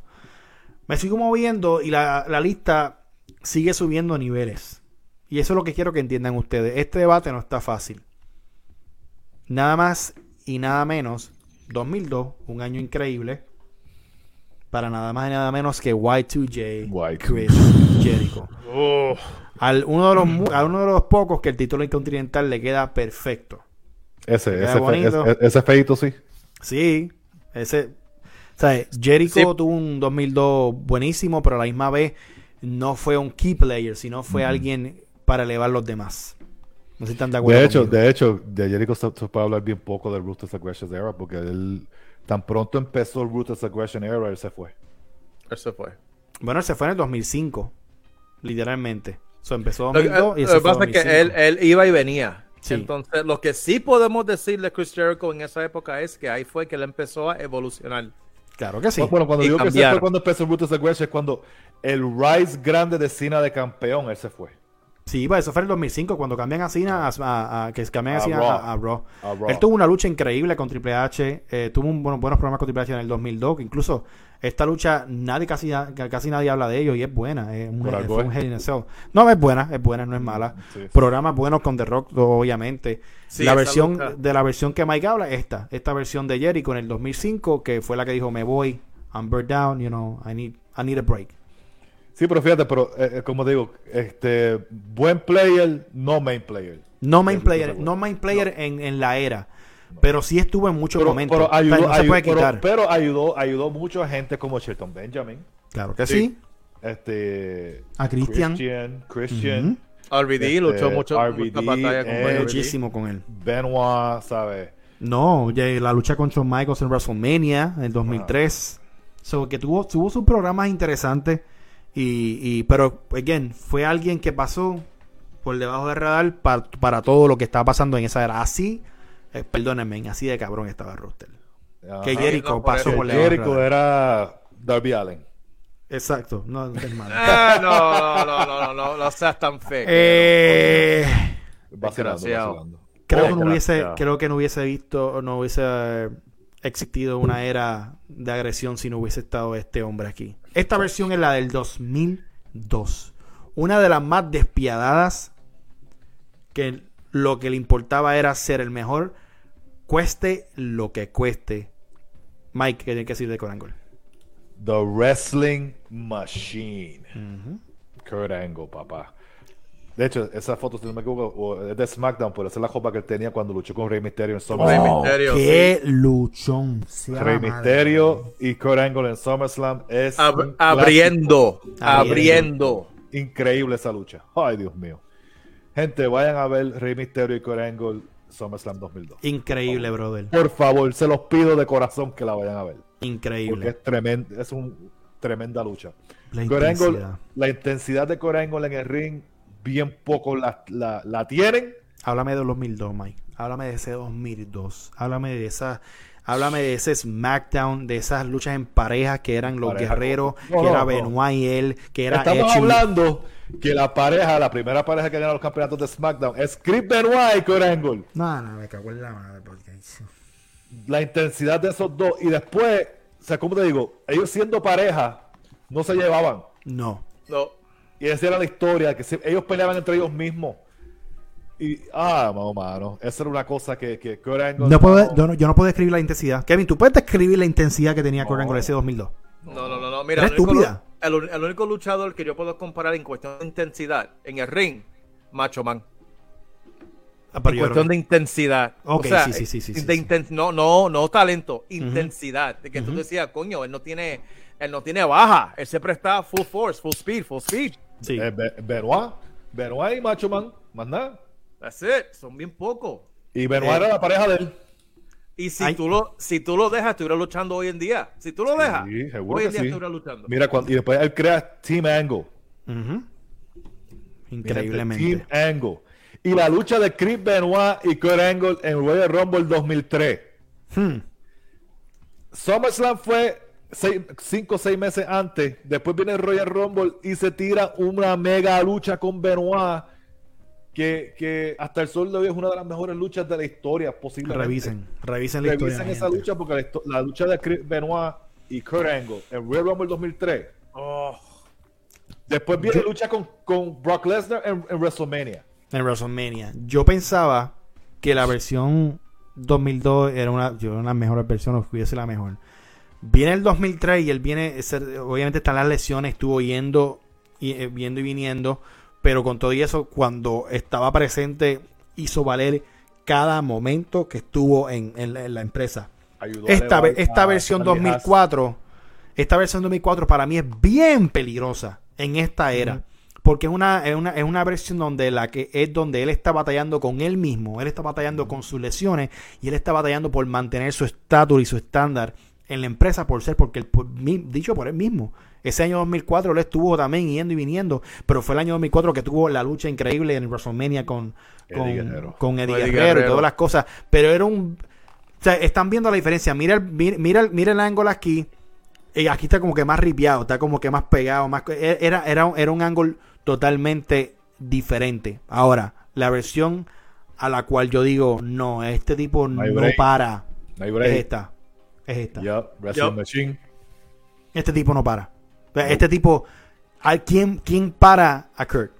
Me sigo moviendo y la, lista sigue subiendo niveles. Y eso es lo que quiero que entiendan ustedes. Este debate no está fácil. Nada más y nada menos. 2002, un año increíble. Para nada más y nada menos que Y2J, Chris Jericho. Oh al uno de los a uno de los pocos que el título intercontinental le queda perfecto. Ese, ese, ese, feito sí. Sí, ese o sea, Jericho tuvo un 2002 buenísimo, pero a la misma vez no fue un key player, sino fue alguien para elevar los demás. No sé si están de acuerdo. De hecho, de hecho, de Jericho se, puede hablar bien poco del Ruthless Aggression Era, porque él tan pronto empezó el Ruthless Aggression Era, él se fue. Él se fue. Bueno, él se fue en el 2005, literalmente. So, empezó 2002 y Lo que pasa es que él, él, iba y venía. Entonces, lo que sí podemos decir de Chris Jericho en esa época es que ahí fue que él empezó a evolucionar. Claro que sí. Bueno, cuando digo que se fue cuando empezó Brutus Aggression es cuando el rise grande de Cena de campeón, él se fue. Sí, eso fue en el 2005 cuando cambian a Cena a, que cambian a, Raw. Él tuvo una lucha increíble con Triple H, eh, tuvo un, buenos problemas con Triple H en el 2002, incluso esta lucha nadie casi casi nadie habla de ello y es buena, es un, No, es buena, es buena, no es mala. Programas buenos con The Rock, obviamente. la versión de la versión que Mike habla esta, esta versión de Jericho en el 2005 que fue la que dijo me voy, I'm burnt down, you know, I need I need a break. Sí, pero fíjate, pero eh, eh, como digo, este buen player, no main player. No main player, no main player En, en, la era. Pero sí estuvo en muchos momentos. Pero ayudó, no se puede quitar. Pero, ayudó, ayudó mucho a gente como Shelton Benjamin. Claro que sí. Este. A Christian. Christian. Christian. RVD este, luchó mucho RVD, batalla con muchísimo con él. Benoit, ¿sabes? No, la lucha con Shawn Michaels en WrestleMania en el 2003. So, que tuvo, tuvo sus programas interesantes. Y, y, pero, again, fue alguien que pasó por debajo del radar para, para todo lo que estaba pasando en esa era. Así, eh, perdónenme, así de cabrón estaba Roster. que Jericho pasó por debajo Jericho era Darby Allen. Exacto, no, no es malo. Ah, no, no, no, no, no, no, seas tan feo. Eh, vacilando, Creo, que no hubiese, creo que no hubiese visto, no hubiese existido una era de agresión si no hubiese estado este hombre aquí. Esta versión es la del 2000 2002. Una de las más despiadadas que lo que le importaba era ser el mejor, cueste lo que cueste. Mike, ¿qué tiene que decir de Corangle? The Wrestling Machine. Kurt Angle, papá. De hecho, esa foto, si no me equivoco, es de SmackDown, pero esa es la copa que él tenía cuando luchó con Rey Mysterio en SummerSlam. Oh, ¡Qué luchón! Rey Mysterio y Kurt Angle en SummerSlam es abriendo, abriendo. Increíble esa lucha. Ay, Dios mío. Gente, vayan a ver Rey Mysterio y Kurt Angle SummerSlam 2002. Increíble, brother. Por favor, se los pido de corazón que la vayan a ver. Increíble. Porque es tremenda, es una tremenda lucha. La intensidad. la intensidad de Kurt Angle en el ring bien poco la, la, tienen. Háblame de 2002, Mike. Háblame de ese 2002. Háblame de esa... Háblame de ese SmackDown, de esas luchas en pareja que eran los guerreros, que era Benoit y él, que era Estamos hablando que la pareja, la primera pareja que gana los campeonatos de SmackDown es Chris Benoit y Kurt Angle. No, no, me cago en la madre. Porque... La intensidad de esos dos. Y después, o sea, como te digo, ellos siendo pareja, no se llevaban. No. No. Y esa era la historia, que ellos peleaban entre ellos mismos. Y, ah, mano, esa era una cosa que, que no puedo, yo, no, puedo describir la intensidad. Kevin, ¿tú puedes describir la intensidad que tenía no. ese 2002? No, no, no, no. Mira, estúpida. Único, el, único luchador que yo puedo comparar en cuestión de intensidad en el ring, Macho Man. Ah, en cuestión de intensidad. Ok, o sea, sí, sí, sí. de no, no, no talento, intensidad. De que tú decías, coño, él no tiene, él no tiene baja. Él siempre está full force, full speed, full speed. Sí. Eh, Benoit, Benoit y Macho Man, más nada. That's it, son bien pocos. Y Benoit era la pareja de él. Y si tú, lo, si tú lo dejas, estuviera luchando hoy en día. Si tú lo dejas, hoy en día estuviera luchando. Mira, cuando, y después él crea Team Angle. Increíblemente. Team Angle. Y la lucha de Chris Benoit y Kurt Angle en Royal Rumble 2003. Hmm. SummerSlam fue cinco o seis meses antes. Después viene Royal Rumble y se tira una mega lucha con Benoit. Que, hasta el sol de hoy es una de las mejores luchas de la historia posible. Revisen, revisen la Revisen esa lucha porque la, lucha de Benoit y Kurt Angle en Royal Rumble 2003. Después viene la lucha con, con Brock Lesnar en, WrestleMania. En WrestleMania. Yo pensaba que la versión 2002 era una, yo, una mejor versión o hubiese la mejor. Viene el 2003 y él viene, obviamente están las lesiones, estuvo yendo y, eh, viendo y viniendo, pero con todo y eso, cuando estaba presente, hizo valer cada momento que estuvo en, la empresa. esta, esta versión 2004, esta versión 2004 para mí es bien peligrosa en esta era. Porque es una, es, una, es una versión donde la que es donde él está batallando con él mismo, él está batallando con sus lesiones y él está batallando por mantener su estatus y su estándar en la empresa por ser, porque dicho por él mismo, ese año 2004 él estuvo también yendo y viniendo, pero fue el año 2004 que tuvo la lucha increíble en WrestleMania con, con, Eddie, Guerrero, y todas las cosas, pero era un... O sea, están viendo la diferencia, mira el, mira, mira el ángulo aquí, y aquí está como que más ripiado, está como que más pegado, más e, era, era, era un ángulo totalmente diferente. Ahora, la versión a la cual yo digo, no, este tipo no, para, es esta. Es esta. Este tipo no para. Este tipo, ¿quién, ¿quién para a Kurt?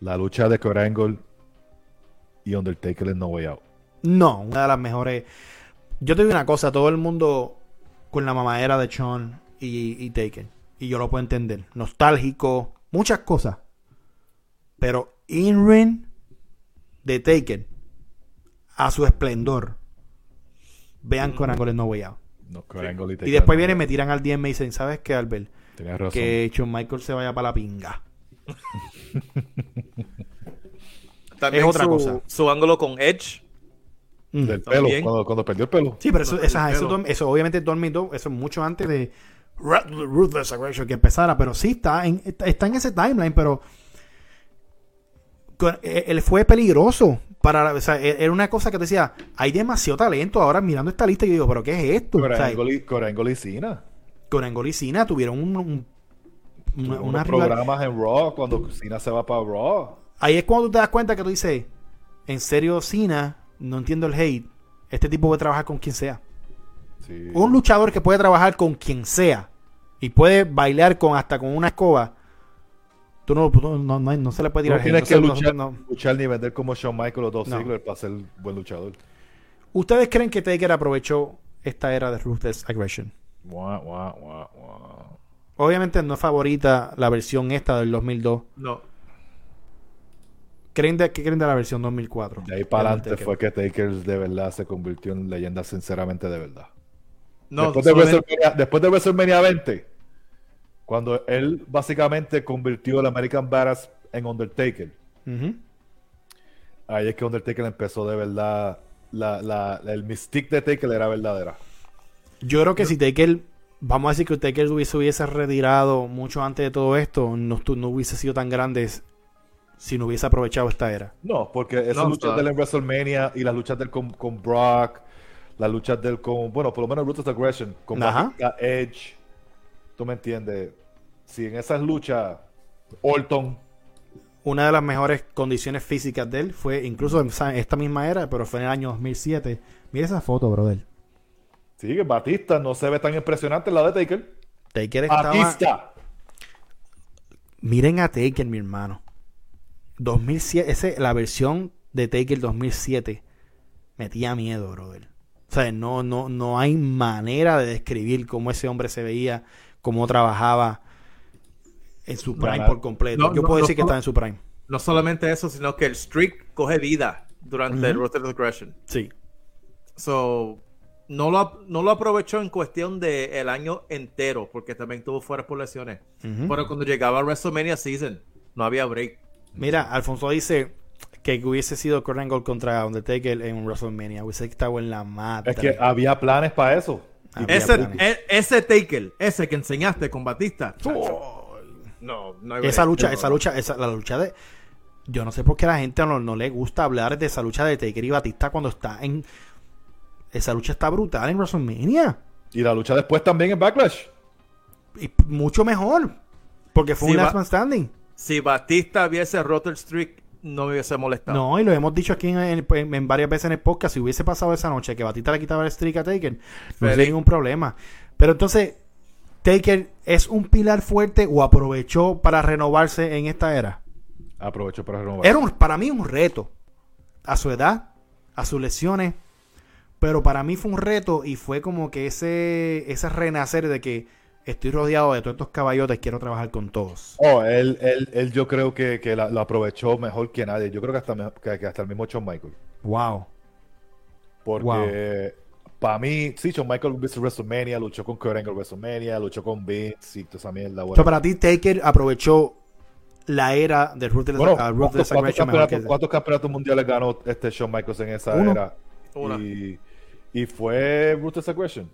La lucha de Kurt Angle y Undertaker en No Way Out. No, una de las mejores. Yo te digo una cosa, todo el mundo con la mamadera de Sean y, y Taken. Y yo lo puedo entender. Nostálgico, muchas cosas. Pero in-ring de Taken a su esplendor vean con Angle No Way Out. Y, después vienen, me tiran al DM y me dicen, ¿sabes qué, Albert? Que Shawn Michael se vaya para la pinga. es otra cosa. Su ángulo con Edge. Del pelo, cuando, perdió el pelo. Sí, pero eso, eso, obviamente dormido, eso es mucho antes de Ruthless Aggression que empezara, pero sí está en, está en ese timeline, pero eh, él fue peligroso para, o sea, e-, era una cosa que te decía, hay demasiado talento ahora mirando esta lista y yo digo, pero ¿qué es esto? Corango y Cina. Corango y Cina tuvieron un, unos programas en Raw cuando Cina se va para Raw. Ahí es cuando tú te das cuenta que tú dices, en serio Cina, no entiendo el hate, este tipo puede trabajar con quien sea. Un luchador que puede trabajar con quien sea y puede bailar con hasta con una escoba, Tú no, no, no, no, se le puede tirar. No tienes que luchar, luchar, ni vender como Shawn Michaels los dos siglos para ser buen luchador. ¿Ustedes creen que Taker aprovechó esta era de Ruthless Aggression? Obviamente no es favorita la versión esta del 2002. No. ¿Creen de, ¿Qué creen de la versión 2004? De ahí para adelante fue que Taker de verdad se convirtió en leyenda sinceramente de verdad. No, después, de WrestleMania, después de WrestleMania 20, cuando él básicamente convirtió el American Badass en Undertaker, ahí es que Undertaker empezó de verdad, la, el mystique de Taker era verdadera. Yo creo que si Taker, vamos a decir que Taker hubiese, hubiese retirado mucho antes de todo esto, no, no hubiese sido tan grande si no hubiese aprovechado esta era. No, porque esas luchas de él en WrestleMania y las luchas del con, con Brock, las luchas del con, bueno, por lo menos Ruthless Aggression, con Edge, tú me entiendes. Si en esas luchas, Orton. Una de las mejores condiciones físicas de él fue incluso en esta misma era, pero fue en el año 2007. Mira esa foto, brother. Sí, que Batista no se ve tan impresionante la de Taker. Taker estaba... Batista. Miren a Taker, mi hermano. 2007, ese, la versión de Taker 2007 metía miedo, brother. O sea, no, no, no hay manera de describir cómo ese hombre se veía, cómo trabajaba en su prime por completo. Yo puedo decir que está en su prime. No solamente eso, sino que el streak coge vida durante el Roster of Aggression. Sí. So, no lo, no lo aprovechó en cuestión del el año entero, porque también tuvo fuera por lesiones. Pero cuando llegaba a WrestleMania Season, no había break. Mira, Alfonso dice que hubiese sido Kurt Angle contra Undertaker en WrestleMania. Hubiese estado en la madre. Es que había planes para eso. Ese, e, ese Taker, ese que enseñaste con Batista. no, no hay esa lucha, esa lucha, esa, la lucha de. Yo no sé por qué a la gente no, no le gusta hablar de esa lucha de Taker y Batista cuando está en. Esa lucha está brutal en WrestleMania. Y la lucha después también en Backlash. Y mucho mejor. Porque fue un last man standing si Batista hubiese roto el streak, no me hubiese molestado. No, y lo hemos dicho aquí en, varias veces en el podcast. Si hubiese pasado esa noche que Batista le quitaba el streak a Taker, no había ningún problema. Pero entonces, ¿Taker es un pilar fuerte o aprovechó para renovarse en esta era? Aprovechó para renovarse. Era para mí un reto. A su edad, a sus lesiones. Pero para mí fue un reto y fue como que ese, ese renacer de que estoy rodeado de todos estos caballotes, quiero trabajar con todos. Oh, él, él, él yo creo que, que lo aprovechó mejor que nadie. Yo creo que hasta, que, hasta el mismo Shawn Michael. Wow. Porque para mí, sí, Shawn Michael vs WrestleMania, luchó con Kurt Angle WrestleMania, luchó con Vince y toda esa mierda. Bueno. para ti, Taker aprovechó la era de Ruthless, bueno, uh, ¿cuántos, campeonatos, ¿cuántos, campeonatos, mundiales ganó este Shawn Michaels en esa era? Y, y fue Ruthless Aggression.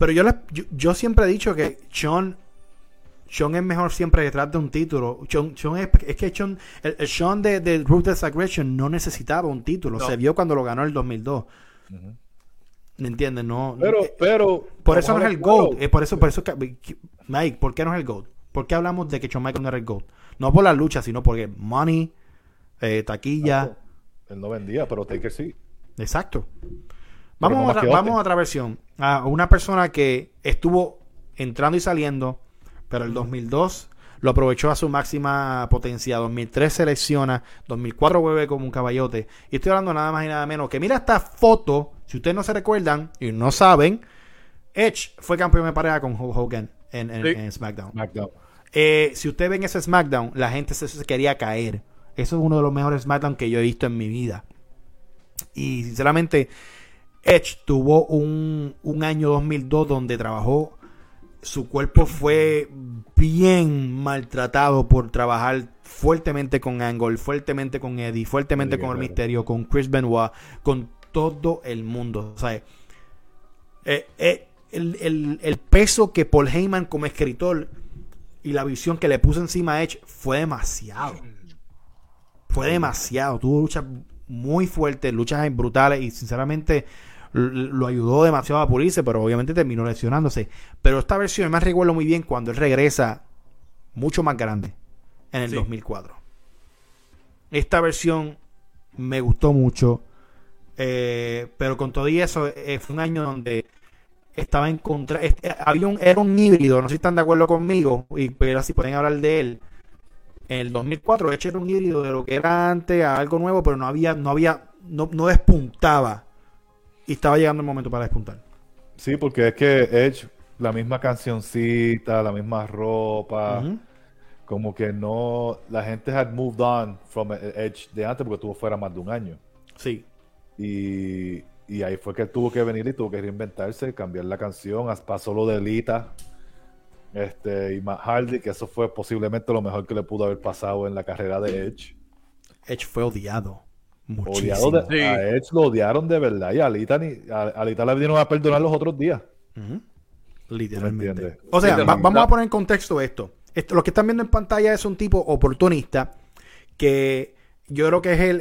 Pero yo, yo, siempre he dicho que Sean, Sean es mejor siempre detrás de un título. Sean, es, que Sean, el, Sean de, de Ruthless Aggression no necesitaba un título. Se vio cuando lo ganó en el 2002. ¿Me entiendes? No, pero, eh, pero. Por eso no es el GOAT. Eh, por eso, por eso, Mike, ¿por qué no es el GOAT? ¿Por qué hablamos de que Shawn Michaels no era el GOAT? No por la lucha, sino porque money, eh, taquilla. Él no vendía, pero Taker sí. Exacto. Vamos, a otra, vamos a otra versión. A una persona que estuvo entrando y saliendo, pero el 2002 lo aprovechó a su máxima potencia. 2003 selecciona, 2004 vuelve como un caballote. Y estoy hablando nada más y nada menos que mira esta foto. Si ustedes no se recuerdan y no saben, Edge fue campeón de pareja con Hulk Hogan en, SmackDown. Eh, si ustedes ven ese SmackDown, la gente se, quería caer. Eso es uno de los mejores SmackDown que yo he visto en mi vida. Y sinceramente, Edge tuvo un, año 2002 donde trabajó, su cuerpo fue bien maltratado por trabajar fuertemente con Angle, fuertemente con Eddie, fuertemente con el Misterio, con Chris Benoit, con todo el mundo. O sea, eh, eh, el, peso que Paul Heyman como escritor y la visión que le puso encima a Edge fue demasiado. Fue demasiado. Tuvo luchas muy fuertes, luchas brutales y sinceramente lo ayudó demasiado a pulirse, pero obviamente terminó lesionándose. Pero esta versión, me recuerdo muy bien cuando él regresa mucho más grande en el 2004. Esta versión me gustó mucho, eh, pero con todo y eso, eh, fue un año donde estaba en contra. había un, era un híbrido, no sé si están de acuerdo conmigo, y pero si pueden hablar de él. En el 2004 Edge era un híbrido de lo que era antes a algo nuevo, pero no había, no había, no, no despuntaba. Y estaba llegando el momento para despuntar. Sí, porque es que Edge, la misma cancioncita, la misma ropa, como que no, la gente had moved on from Edge de antes porque estuvo fuera más de un año. Sí. Y, y ahí fue que él tuvo que venir y tuvo que reinventarse, cambiar la canción, pasó lo de Lita este, y Matt Hardy, que eso fue posiblemente lo mejor que le pudo haber pasado en la carrera de Edge. Edge fue odiado. Muchísimo. Odiado A Edge lo odiaron de verdad. Y a Alita, ni, a, Alita le vinieron a perdonar los otros días. Literalmente. O sea, vamos a poner en contexto esto. esto. Lo que están viendo en pantalla es un tipo oportunista que yo creo que es el,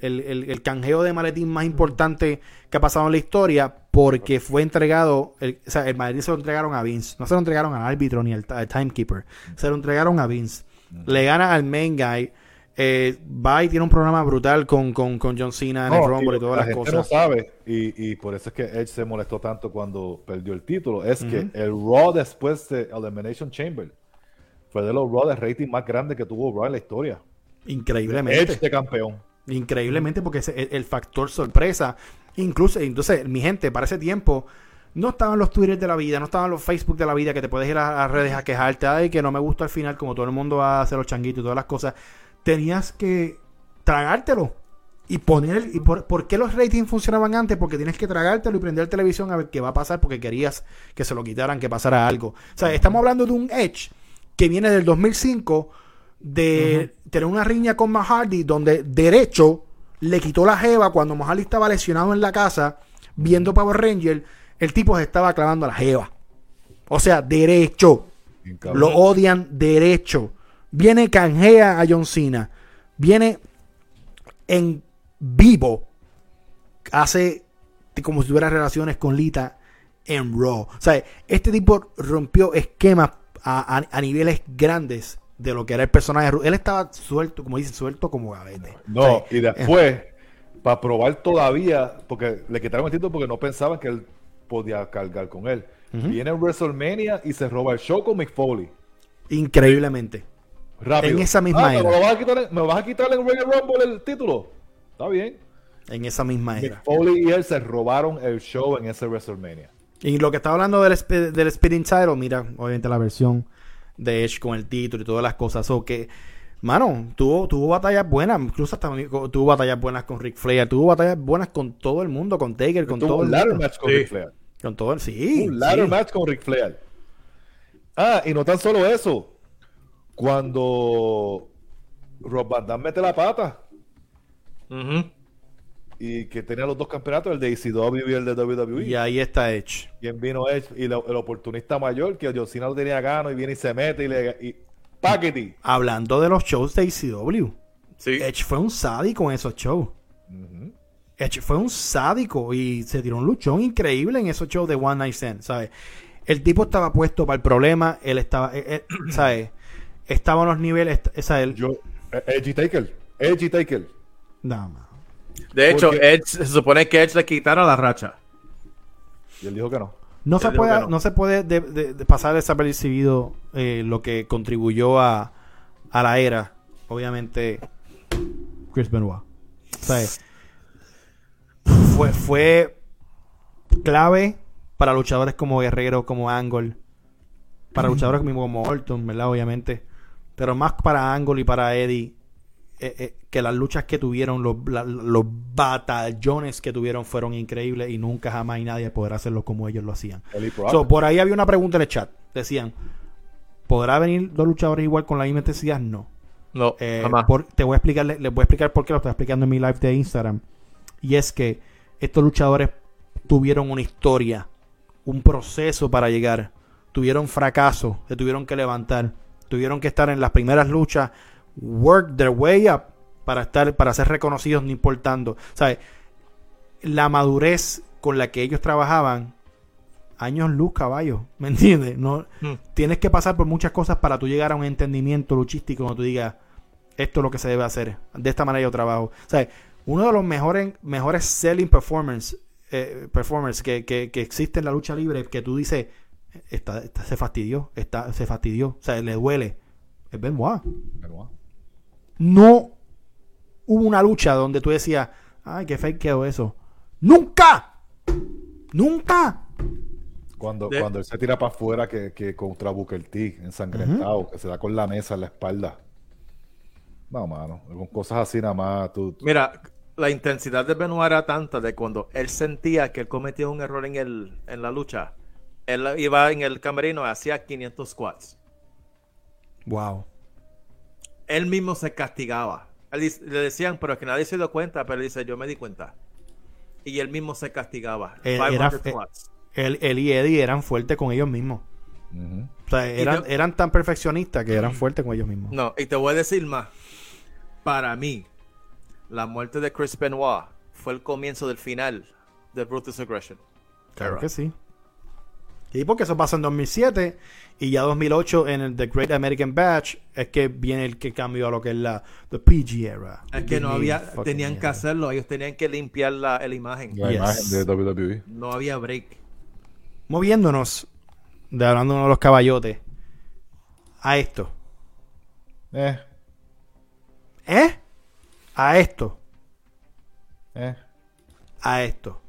el, canjeo de maletín más importante que ha pasado en la historia porque fue entregado, o sea, el maletín se lo entregaron a Vince, no se lo entregaron al árbitro ni al, timekeeper, se lo entregaron a Vince. Le gana al main guy, eh, va y tiene un programa brutal con, con, John Cena en el Rumble y, todas las cosas. no sabe, y, y, por eso es que Edge se molestó tanto cuando perdió el título, es que el Raw después de Elimination Chamber fue de los Raw de rating más grandes que tuvo Raw en la historia. Increíblemente. Este campeón. Increíblemente, porque es el, factor sorpresa. Incluso, entonces, mi gente, para ese tiempo, no estaban los Twitter de la vida, no estaban los Facebook de la vida, que te puedes ir a las redes a quejarte, ay, que no me gusta al final, como todo el mundo va a hacer los changuitos y todas las cosas. Tenías que tragártelo y poner. ¿Y por, qué los ratings funcionaban antes? Porque tienes que tragártelo y prender televisión a ver qué va a pasar porque querías que se lo quitaran, que pasara algo. O sea, estamos hablando de un Edge que viene del 2005 de tener una riña con Mahardy donde derecho le quitó la jeva cuando Mahardy estaba lesionado en la casa viendo Power Ranger, el tipo se estaba clavando a la jeva. O sea, derecho. Lo odian derecho. Viene canjea a John Cena. Viene en vivo. Hace como si tuviera relaciones con Lita en Raw. O sea, este tipo rompió esquemas a niveles grandes de lo que era el personaje. Él estaba suelto, como dicen, suelto como gavete. No, y después, para probar todavía, porque le quitaron el título porque no pensaban que él podía cargar con él. Viene WrestleMania y se roba el show con Mick Foley. Increíblemente. Rápido. En esa misma ah, era. ¿me, vas a quitar, ¿Me vas a quitar en Royal Rumble el título? Está bien. En esa misma era. Mick Foley y él se robaron el show en ese WrestleMania. Y lo que está hablando del, del Spinning Title, mira, obviamente la versión de Edge con el título y todas las cosas. O que, mano, tuvo, tuvo batallas buenas, incluso hasta tuvo batallas buenas con Ric Flair, tuvo batallas buenas con todo el mundo, con Taker, con todo un el mundo. match con Ric Flair. Con todo el, sí. Un ladder match con Ric Flair. Ah, y no tan solo eso. Cuando Rob Van Damme mete la pata. Uh y que tenía los dos campeonatos, el de ECW y el de WWE. Y ahí está Edge. ¿Quién vino Edge? Y el oportunista mayor, que John Cena lo tenía gano y viene y se mete y le... Y, ¡Paquete! Hablando de los shows de ECW. Sí. Edge fue un sádico en esos shows. Edge fue un sádico y se tiró un luchón increíble en esos shows de One Night Stand, ¿sabes? El tipo estaba puesto para el problema, él estaba, ¿sabes? Estaba en los niveles, esa él. Yo, Edge Taker, Edge Taker. Nada más. De hecho, Edge, se supone que Edge le quitaron la racha. Y él dijo que no. No se, puede, no. se puede de, pasar desapercibido eh, lo que contribuyó a, a la era, obviamente, Chris Benoit. O sea, fue, fue clave para luchadores como Guerrero, como Angle, para luchadores como Orton, ¿verdad? Obviamente. Pero más para Angle y para Eddie eh, eh, que las luchas que tuvieron, los, los, batallones que tuvieron fueron increíbles y nunca jamás nadie podrá hacerlo como ellos lo hacían. por ahí había una pregunta en el chat. Decían, ¿podrá venir dos luchadores igual con la misma intensidad? No. No, eh, te voy a explicar, les voy a explicar por qué lo estoy explicando en mi live de Instagram. Y es que estos luchadores tuvieron una historia, un proceso para llegar. Tuvieron fracaso, se tuvieron que levantar, tuvieron que estar en las primeras luchas work their way up para estar, para ser reconocidos no importando. ¿Sabes? La madurez con la que ellos trabajaban, años luz, caballo, ¿me entiendes? No, hmm. Tienes que pasar por muchas cosas para tú llegar a un entendimiento luchístico cuando tú digas, esto es lo que se debe hacer, de esta manera yo trabajo. ¿Sabes? Uno de los mejores, mejores selling performance, eh, performers que, que, que, existe en la lucha libre, que tú dices, está, se fastidió, está, se fastidió, o sea, le duele Es Benoit. Benoit. No hubo una lucha donde tú decías, ay, qué fake quedó eso. ¡Nunca! ¡Nunca! Cuando, cuando él se tira para afuera que, que contra Booker T, ensangrentado, que se da con la mesa en la espalda. No, mano, con cosas así nada más. Tú, Mira, la intensidad de Benoit era tanta de cuando él sentía que él cometía un error en, el, en la lucha. Él iba en el camerino y hacía 500 squats. Wow. Él mismo se castigaba. le decían, pero es que nadie se dio cuenta, pero él dice, yo me di cuenta. Y él mismo se castigaba. Él, él, y Eddie eran fuertes con ellos mismos. O sea, eran, eran tan perfeccionistas que eran fuertes con ellos mismos. No, y te voy a decir más. Para mí, la muerte de Chris Benoit fue el comienzo del final de Brutus Aggression. Claro que sí. Y porque eso pasó en 2007 y ya 2008 en el The Great American Batch es que viene el que cambió a lo que es la the PG era. Es que no había, tenían que hacerlo, ellos tenían que limpiar la, la imagen. La imagen de WWE. No había break. Moviéndonos, de hablando de los caballotes, a esto. Eh. ¿Eh? A esto. Eh. A esto.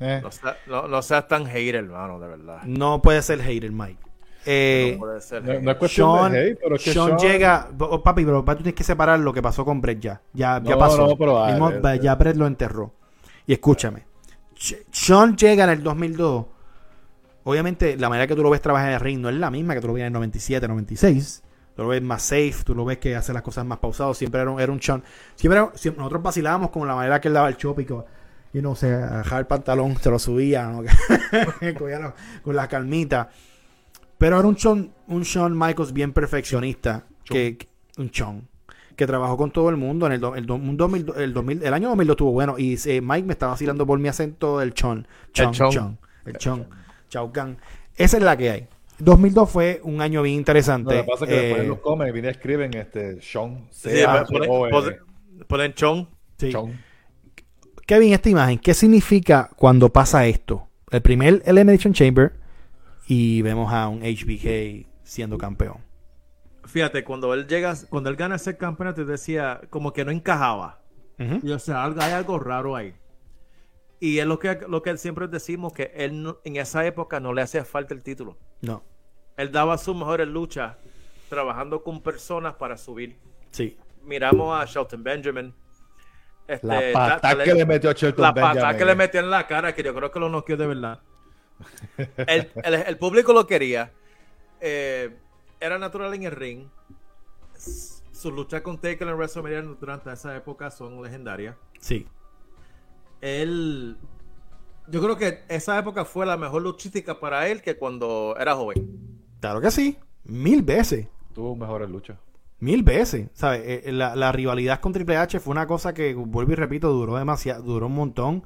Eh. No, seas tan hater, hermano, de verdad. No puede ser hater, Mike. Eh, no, puede ser no, es cuestión Sean, de hate, pero es que Sean, llega. Oh, papi, pero tú tienes que separar lo que pasó con Brett ya. Ya, ya pasó. Pero, ya Brett lo enterró. Y escúchame. Sean llega en el 2002. Obviamente, la manera que tú lo ves trabajar en el ring no es la misma que tú lo ves en el 97, 96 tú lo ves más safe, tú lo ves que hace las cosas más pausadas, siempre era un, era un chon. Siempre, nosotros vacilábamos con la manera que él daba el chop y y no sé, bajaba el pantalón, se lo subía, con la calmita. Pero era un Shawn, un Shawn Michaels bien perfeccionista, que, un Shawn, que trabajó con todo el mundo. En el, el, el, 2000, el año 2000 estuvo bueno. Y eh, Mike me estaba vacilando por mi acento del Chon. Chon, el Chon. El Chon. Chao Esa es la que hay. 2002 fue un año bien interesante. lo que pasa es que después en los cómics viene escriben este Sean. Sí, ponen, Chon. Sí. Kevin, esta imagen, ¿qué significa cuando pasa esto? El primer Elimination Chamber y vemos a un HBK siendo campeón. Fíjate, cuando él llega, cuando él gana ese campeonato, te decía como que no encajaba. Y o sea, hay algo raro ahí. Y es lo que, lo que siempre decimos, que él en esa época no le hacía falta el título. No. Él daba sus mejores luchas trabajando con personas para subir. Sí. Miramos a Shelton Benjamin. Este, la pata que le metió a Shelton la Benjamin. La pata que le metió en la cara, que yo creo que lo noqueó de verdad. el, el, público lo quería. Eh, era natural en el ring. Sus luchas con Taker en WrestleMania durante esa época son legendarias. Sí él. Yo creo que esa época fue la mejor luchística para él que cuando era joven. Claro que sí. Mil veces. Tuvo mejores luchas. Mil veces. ¿Sabes? Eh, eh, la, rivalidad con Triple H fue una cosa que, vuelvo y repito, duró demasiado, duró un montón.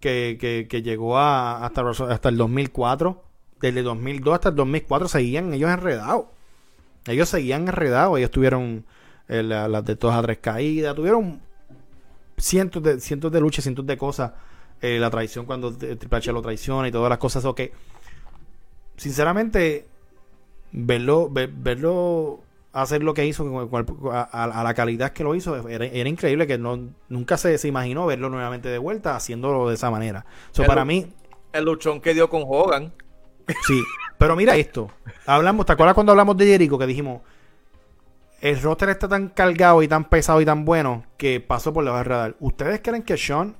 Que, llegó a, hasta, hasta el 2004. Desde el 2002 hasta el 2004 seguían ellos enredados. Ellos seguían enredados. Ellos tuvieron eh, las de todas a tres caídas. Tuvieron cientos de, cientos de luchas, cientos de cosas. La traición cuando Triple H lo traiciona y todas las cosas. O que, sinceramente, verlo, verlo hacer lo que hizo a, la calidad que lo hizo era, increíble que no nunca se, se, imaginó verlo nuevamente de vuelta haciéndolo de esa manera. So, para mí el luchón que dio con Hogan. Sí, pero mira esto. Hablamos, ¿te acuerdas cuando hablamos de Jericho que dijimos el roster está tan cargado y tan pesado y tan bueno que pasó por debajo del radar. ¿Ustedes creen que Sean,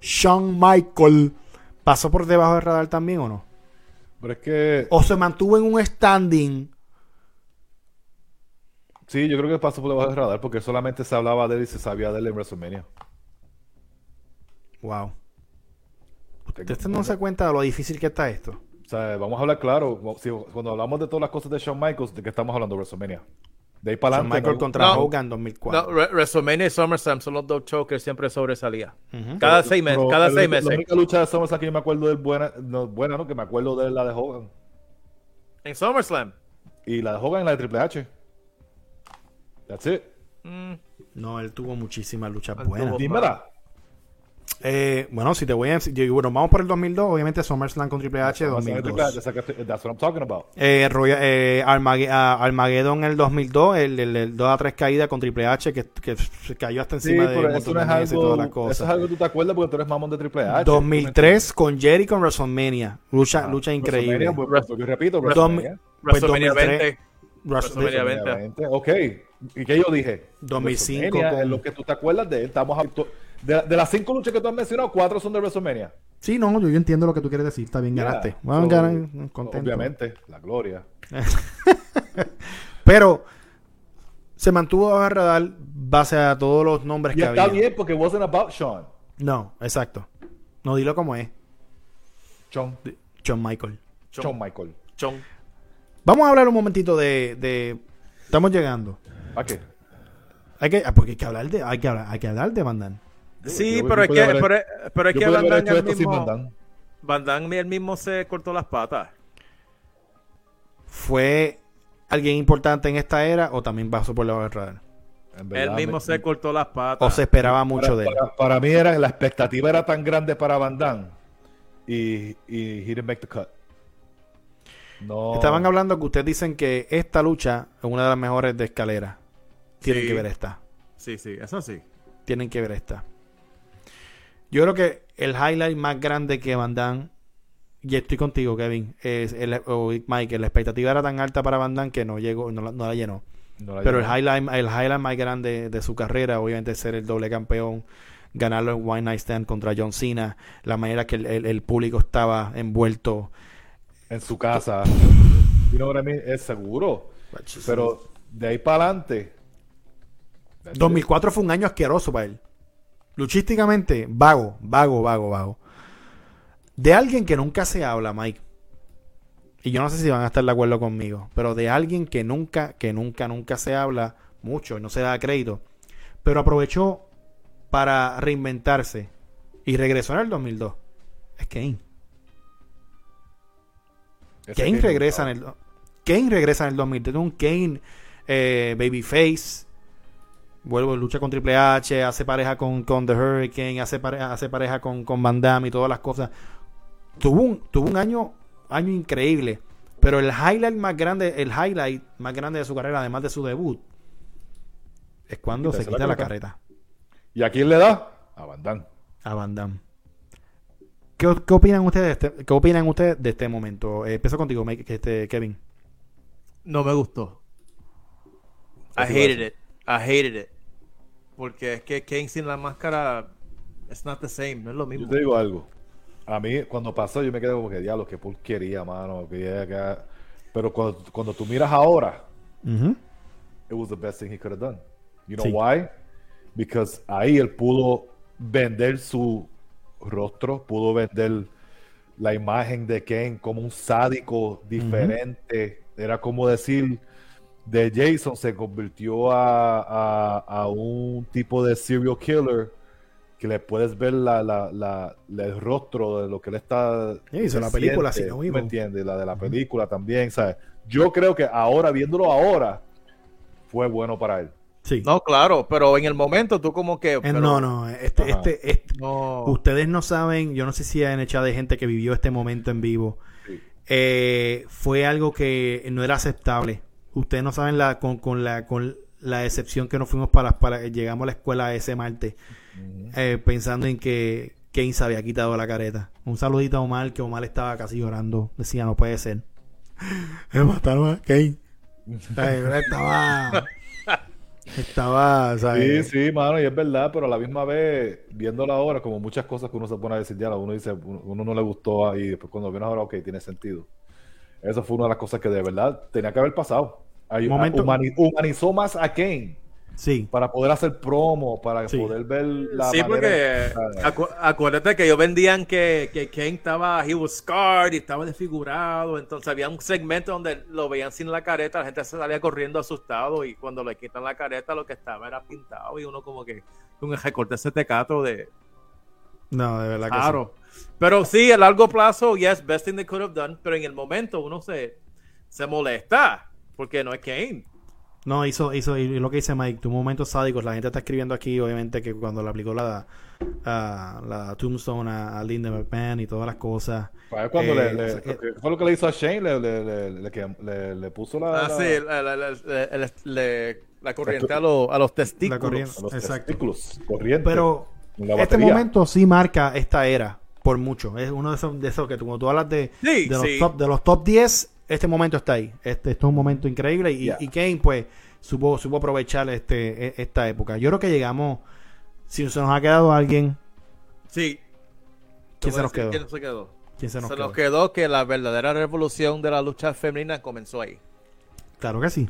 Sean Michael, pasó por debajo del radar también o no? Pero es que. O se mantuvo en un standing. Sí, yo creo que pasó por debajo del radar porque solamente se hablaba de él y se sabía de él en WrestleMania. Wow. ¿Usted no se cuenta de lo difícil que está esto? O sea, vamos a hablar claro. cuando hablamos de todas las cosas de Shawn Michaels, ¿de qué estamos hablando? WrestleMania. De ahí para adelante. Michael contra Hogan 2004. No, WrestleMania y SummerSlam son los dos shows que siempre sobresalía. Cada seis meses. Cada seis meses. La única lucha de SummerSlam que yo me acuerdo de buena, no, buena, ¿no? Que me acuerdo de la de Hogan. En SummerSlam. Y la de Hogan y la de Triple H. That's it. Mm. No, él tuvo muchísimas luchas buenas. Dímela. Eh, bueno, si te voy a decir, bueno, vamos por el 2002, obviamente SummerSlam con Triple H 2002. That's what I'm talking about. Eh, eh, Armageddon en el 2002, el, el, 2 a 3 caída con Triple H que, que cayó hasta encima de eso, no es algo, y todas las cosas. Eso es algo que tú te acuerdas porque tú eres mamón de Triple H. 2003 con Jerry con WrestleMania. Lucha, ah, lucha increíble. Pues, yo repito, WrestleMania. Pues, WrestleMania 20. WrestleMania 20. Ok. ¿Y qué yo dije? 2005. Es lo que tú te acuerdas de él. Estamos de, las cinco luchas que tú has mencionado, cuatro son de WrestleMania. Sí, no, yo, entiendo lo que tú quieres decir. Está bien, ganaste. Obviamente, la gloria. Pero se mantuvo a radar base a todos los nombres que había. Está bien porque wasn't about Sean. No, exacto. No, dilo como es. John. John Michael. John, Michael. John. Vamos a hablar un momentito de, de... Estamos llegando. ¿A qué? Hay que, ah, porque hay que hablar de, hay que hablar, hay que hablar de Van Sí, pero, es que, pero, es que Van Damme mismo, Van Damme él mismo se cortó las patas. ¿Fue alguien importante en esta era o también pasó por la del radar? Él mismo se cortó las patas. O se esperaba mucho de él. Para, mí era la expectativa era tan grande para Van Damme y, y he didn't make the cut. No. Estaban hablando que ustedes dicen que esta lucha es una de las mejores de escalera. Tienen que ver esta. Sí, sí, eso sí. Tienen que ver esta. Yo creo que el highlight más grande que Van Damme, y estoy contigo, Kevin, es el, o Mike, la expectativa era tan alta para Van Damme que no llegó, no, la llenó. Pero el highlight, el highlight más grande de su carrera, obviamente, es ser el doble campeón, ganarlo en One Night Stand contra John Cena, la manera que el, público estaba envuelto en su casa. Es seguro. Pero de ahí para adelante. 2004 fue un año asqueroso para él. Luchísticamente, vago, vago, vago, vago. De alguien que nunca se habla, Mike. Y yo no sé si van a estar de acuerdo conmigo, pero de alguien que nunca, que nunca, nunca se habla mucho y no se da crédito. Pero aprovechó para reinventarse y regresó en el 2002. Es Kane. Kane regresa, en el, Kane regresa en el 2002. Un Kane eh, Babyface vuelvo, lucha con Triple H, hace pareja con, con The Hurricane, hace pareja, hace pareja con, con Van Damme y todas las cosas. Tuvo un, tuvo un año, año increíble. Pero el highlight más grande, el highlight más grande de su carrera, además de su debut, es cuando se quita la, carreta. ¿Y a quién le da? A Van Damme. A Van Damme. ¿Qué, opinan ustedes de este, qué opinan ustedes de este momento? Eh, empiezo contigo, este, Kevin. No me gustó. I hated it. I hated it. Porque es que Kane sin la máscara es not the same, no es lo mismo. Yo te digo algo. A mí, cuando pasó, yo me quedé como que diablo, qué porquería, mano. Pero cuando, cuando, tú miras ahora, it was the best thing he could have done. You know why? Because ahí él pudo vender su rostro, pudo vender la imagen de Kane como un sádico diferente. Era como decir de Jason se convirtió a, a, un tipo de serial killer que le puedes ver la, la, la, el rostro de lo que él está. hizo la película, si no ¿Me entiendes? La de la película también, ¿sabes? Yo creo que ahora, viéndolo ahora, fue bueno para él. Sí. No, claro, pero en el momento tú como que... Eh, no, no, este, este, este ustedes no saben, yo no sé si han echado de gente que vivió este momento en vivo. Eh, fue algo que no era aceptable ustedes no saben la con, con la con la decepción que nos fuimos para, para llegamos a la escuela ese martes eh, pensando en que Kane se había quitado la careta. Un saludito a Omar, que Omar estaba casi llorando. Decía, no puede ser. Me mataron a Kane. estaba... Estaba, Sí, sí, mano, y es verdad, pero a la misma vez, viéndola ahora, como muchas cosas que uno se pone a decir, ya, uno dice, uno no le gustó, y después cuando viene ahora, ok, tiene sentido. Eso fue una de las cosas que de verdad tenía que haber pasado. humanizó más a Kane. Sí. Para poder hacer promo, para poder ver la. Sí, porque acuérdate que ellos vendían que, que Kane estaba, he was scarred y estaba desfigurado. Entonces había un segmento donde lo veían sin la careta, la gente se salía corriendo asustado y cuando le quitan la careta lo que estaba era pintado y uno como que un recorte ese tecato de. No, de verdad que claro. Pero sí, a largo plazo, yes, best thing they could have done. Pero en el momento uno se, se molesta porque no es Kane. No, hizo, hizo, y lo que dice Mike, tu momento sádico, la gente está escribiendo aquí, obviamente, que cuando le aplicó la, la Tombstone a, Linda McMahon y todas las cosas. Cuando le, eh, fue lo que le hizo a Shane, le, le, le puso la... Ah, sí, la, corriente a, a, los testículos. La corriente, a los exacto. testículos, corriente. Pero este momento sí marca esta era, por mucho. Es uno de esos, de esos que tú, tú hablas de, de, los top, de los top 10 este momento está ahí. Este, esto es un momento increíble y, Kane pues supo, supo aprovechar este, e, esta época. Yo creo que llegamos, si se nos ha quedado alguien. Sí. ¿Quién se nos quedó? ¿Quién se quedó? se nos, quedó? que la verdadera revolución de la lucha femenina comenzó ahí. Claro que sí.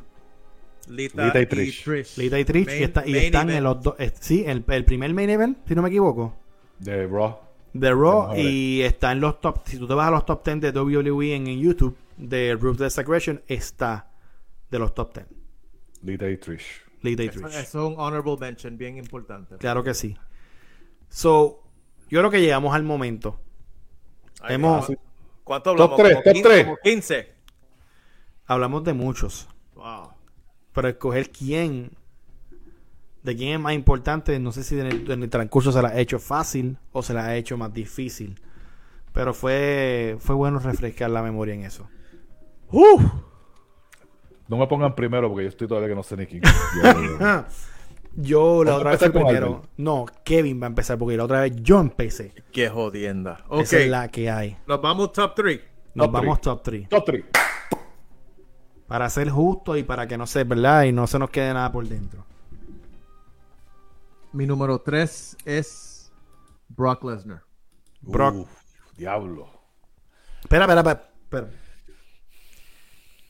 Lita, y, Trish. Lita y Trish. y, están en los dos. Sí, el, el, primer main event, si no me equivoco. De Raw. De Raw. Y está en los top. Si tú te vas a los top 10 de WWE en, en YouTube, de Ruthless Aggression está de los top 10. Lita y Trish. Lita y Trish. Es un honorable mention bien importante. Claro que sí. So, yo creo que llegamos al momento. Hemos... ¿Cuánto hablamos? Top 3, top 3. 15. Hablamos de muchos. Wow. Pero escoger quién, de quién es más importante, no sé si en el, transcurso se la ha hecho fácil o se la ha hecho más difícil. Pero fue, fue bueno refrescar la memoria en eso. No me pongan primero porque yo estoy todavía que no sé ni quién. Yo, la otra vez primero. No, Kevin va a empezar porque la otra vez yo empecé. Qué jodienda. Esa es la que hay. Nos vamos top 3. Nos vamos top 3. Top 3. Para ser justo y para que no se, ¿verdad? Y no se nos quede nada por dentro. Mi número 3 es Brock Lesnar. Brock. diablo. Espera, espera, espera.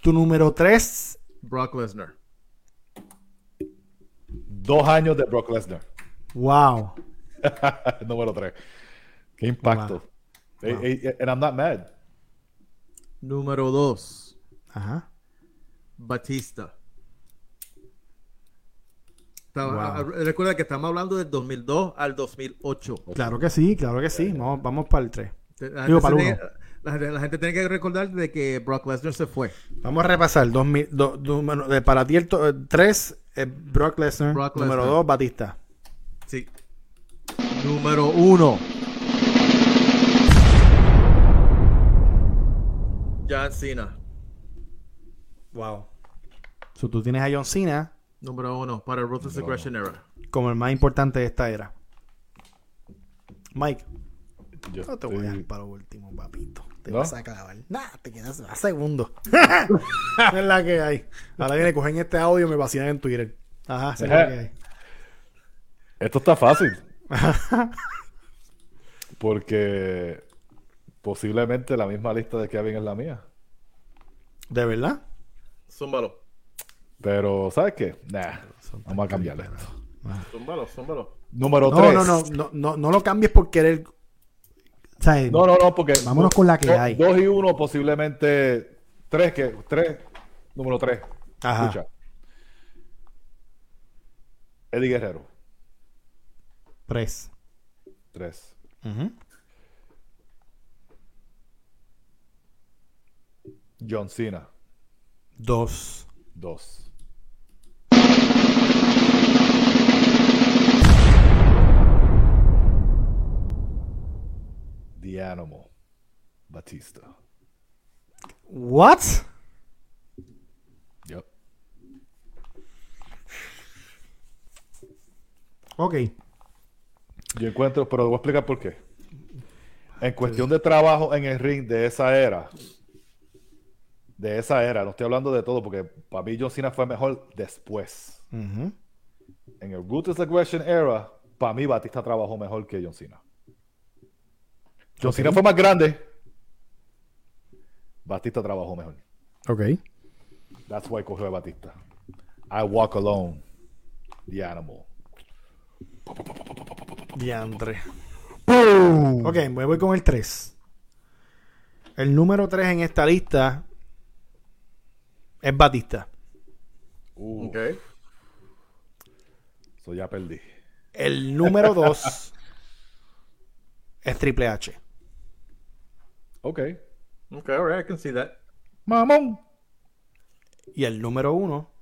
Tu número 3. Brock Lesnar. Dos años de Brock Lesnar. Wow. número 3. Qué impacto. Wow. and I'm not mad. Número 2. Ajá. Batista. Recuerda que estamos hablando del 2002 al 2008. Claro que sí, claro que sí. Vamos, vamos para el 3. Digo, para el 1 la, gente tiene que recordar de que Brock Lesnar se fue. Vamos a repasar. de, para ti el 3, eh, Brock Lesnar. número 2, Batista. Sí. Número 1. John Cena. Wow. So, tú tienes a John Cena. Número 1 para el Ruthless Aggression Era. Como el más importante de esta era. Mike. Yo no te voy a dar para último, papito. Te vas a clavar. Nah, te quedas a segundo. es la que hay. Ahora viene, cogen este audio y me vacilan en Twitter. Ajá, es la que hay. Esto está fácil. Porque posiblemente la misma lista de Kevin es la mía. ¿De verdad? Zúmbalo. Pero, ¿sabes qué? Nah, vamos a cambiarle esto. Zúmbalo, zúmbalo. Número 3. No, no, no, no, no, lo cambies por querer no, no, no, porque. Vámonos con la que hay. Dos y uno, posiblemente. Tres, que. Tres. Número tres. Ajá. Escucha. Eddie Guerrero. Tres. Tres. John Cena. Dos. Dos. The Animal, Batista. What? Yep. Ok. Yo encuentro, pero voy a explicar por qué. En cuestión de trabajo en el ring de esa era, de esa era, no estoy hablando de todo, porque para mí John Cena fue mejor después. En el Ruthless Aggression era, para mí Batista trabajó mejor que John Cena. John Cena fue más grande. Batista trabajó mejor. Ok. That's why cogió a Batista. I walk alone. The animal. Diantre. Ok, me voy con el 3. El número 3 en esta lista es Batista. Uh. Ok. So ya perdí. El número 2 es Triple H. Ok. Ok, alright, I can see that. Mamón. Y el número uno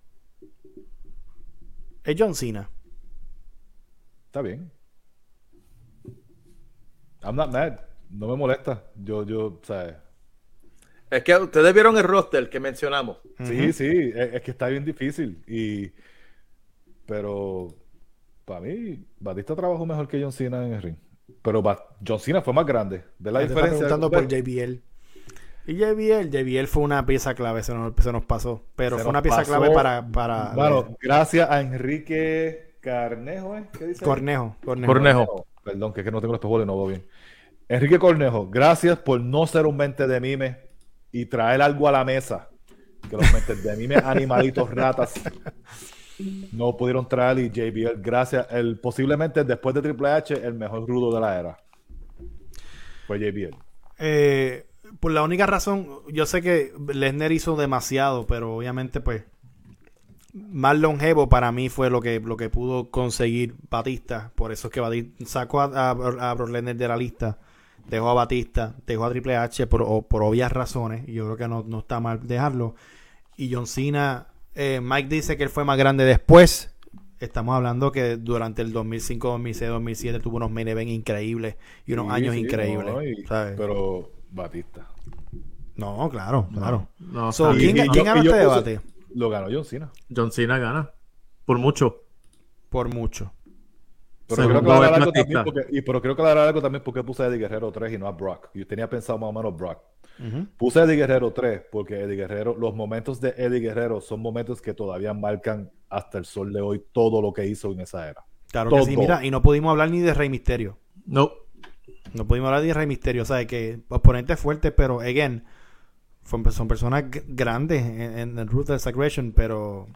Es John Cena. Está bien. I'm not mad. No me molesta. Yo, yo, ¿sabes? Es que ustedes vieron el roster que mencionamos. Sí, sí, es, que está bien difícil. Y, pero para mí, Batista trabajó mejor que John Cena en el ring. Pero John Cena fue más grande. ¿Ves la diferencia? preguntando por JBL. Y JBL, JBL fue una pieza clave, se nos, se nos pasó. Pero fue una pieza clave para. para bueno, gracias a Enrique Carnejo, ¿eh? ¿Qué dice? Cornejo, Cornejo. Cornejo. Perdón, que es que no tengo los y no veo bien. Enrique Cornejo, gracias por no ser un mente de mime y traer algo a la mesa. Que los mentes de mime, animalitos, ratas, no pudieron traer y JBL, gracias. El, posiblemente después de Triple H, el mejor rudo de la era. Fue JBL. Eh, por la única razón, yo sé que Lesnar hizo demasiado, pero obviamente, pues, más longevo para mí fue lo que, lo que pudo conseguir Batista. Por eso es que Batista sacó a, a, Brock Lesnar de la lista, dejó a Batista, dejó a Triple H por, por obvias razones. Y yo creo que no, no está mal dejarlo. Y John Cena, eh, Mike dice que él fue más grande después. Estamos hablando que durante el 2005, 2006, 2007 tuvo unos main events increíbles y unos años increíbles. pero Batista. No, claro, claro. ¿quién, gana este debate? Lo ganó John Cena. John Cena gana. Por mucho. Por mucho. Pero creo, que algo también porque, y, pero creo que algo también porque puse a Eddie Guerrero 3 y no a Brock. Yo tenía pensado más o menos Brock. Puse Eddie Guerrero 3 porque Eddie Guerrero, los momentos de Eddie Guerrero son momentos que todavía marcan hasta el sol de hoy todo lo que hizo en esa era. Claro que sí, mira, y no pudimos hablar ni de Rey Misterio. No. No pudimos hablar de Rey Misterio, o sea, que oponentes fuertes, pero, again, son personas grandes en, el Ruthless Aggression, pero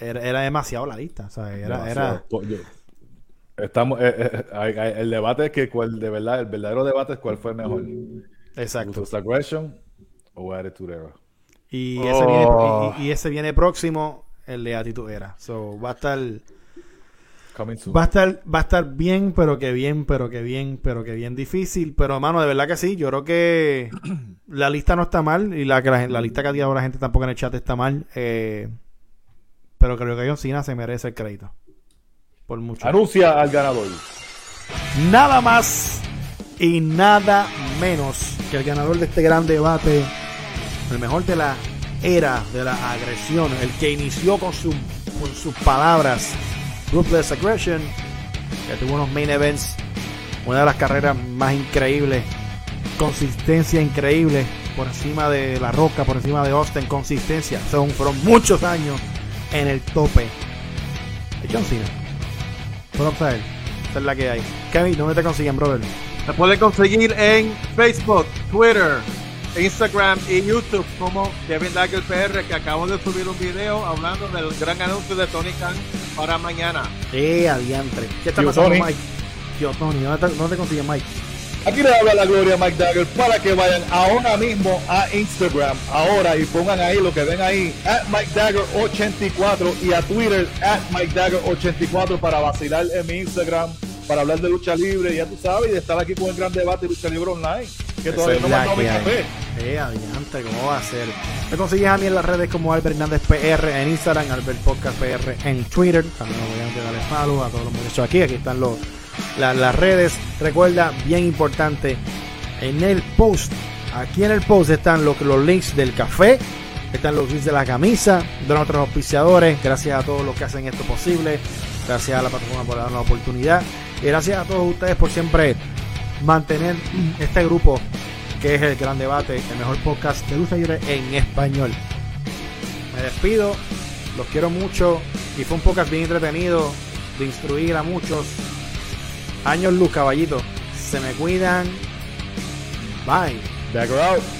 era, demasiado la lista, o sea, era... Estamos, eh, eh, el debate es que cuál, de verdad, el verdadero debate es cuál fue mejor. Exacto. Ruthless Aggression o Attitude Era. Y, ese viene, oh. y, ese viene próximo, el de Attitude Era. So, va a estar Va a estar, va a estar bien, pero que bien, pero que bien, pero que bien difícil. Pero hermano, de verdad que sí. Yo creo que la lista no está mal. Y la, la, lista que ha tirado la gente tampoco en el chat está mal. Eh, pero creo que John Cena se merece el crédito. Por mucho. Anuncia al ganador. Nada más y nada menos que el ganador de este gran debate. El mejor de la era de la agresión. El que inició con, su, con sus palabras Ruthless Aggression, que tuvo unos main events, una de las carreras más increíbles, consistencia increíble, por encima de La Roca, por encima de Austin, consistencia, son, fueron muchos años en el tope. John Cena. Es la que hay. Kevin, ¿dónde te consiguen, brother? Te pueden conseguir en Facebook, Twitter, Instagram y YouTube como Kevin Dagger PR, que acabo de subir un video hablando del gran anuncio de Tony Khan para mañana. Eh, adiantre. ¿Qué está pasando, Mike? Tío Tony, ¿dónde te, dónde consigue Mike? Aquí le habla la gloria Mike Dagger para que vayan ahora mismo a Instagram, ahora y pongan ahí lo que ven ahí, at Mike Dagger 84 y a Twitter, at Mike Dagger 84 para vacilar en mi Instagram, para hablar de lucha libre, ya tú sabes, y de estar aquí con el gran debate de lucha libre online que todavía no me mi café. Eh, adiante, ¿cómo va a ser? Me consigues a mí en las redes como Albert Hernández PR en Instagram, Albert Podcast PR en Twitter. También obviamente darle follow a todos los muchachos aquí. Aquí están los, las redes. Recuerda, bien importante, en el post, aquí en el post están los, los links del café, están los links de la camisa, de nuestros auspiciadores. Gracias a todos los que hacen esto posible. Gracias a la plataforma por darnos la oportunidad. Gracias a todos ustedes por siempre mantener este grupo que es el gran debate, el mejor podcast de lucha libre en español. Me despido, los quiero mucho y fue un podcast bien entretenido de instruir a muchos. Años luz, caballito. Se me cuidan. Bye. Back out.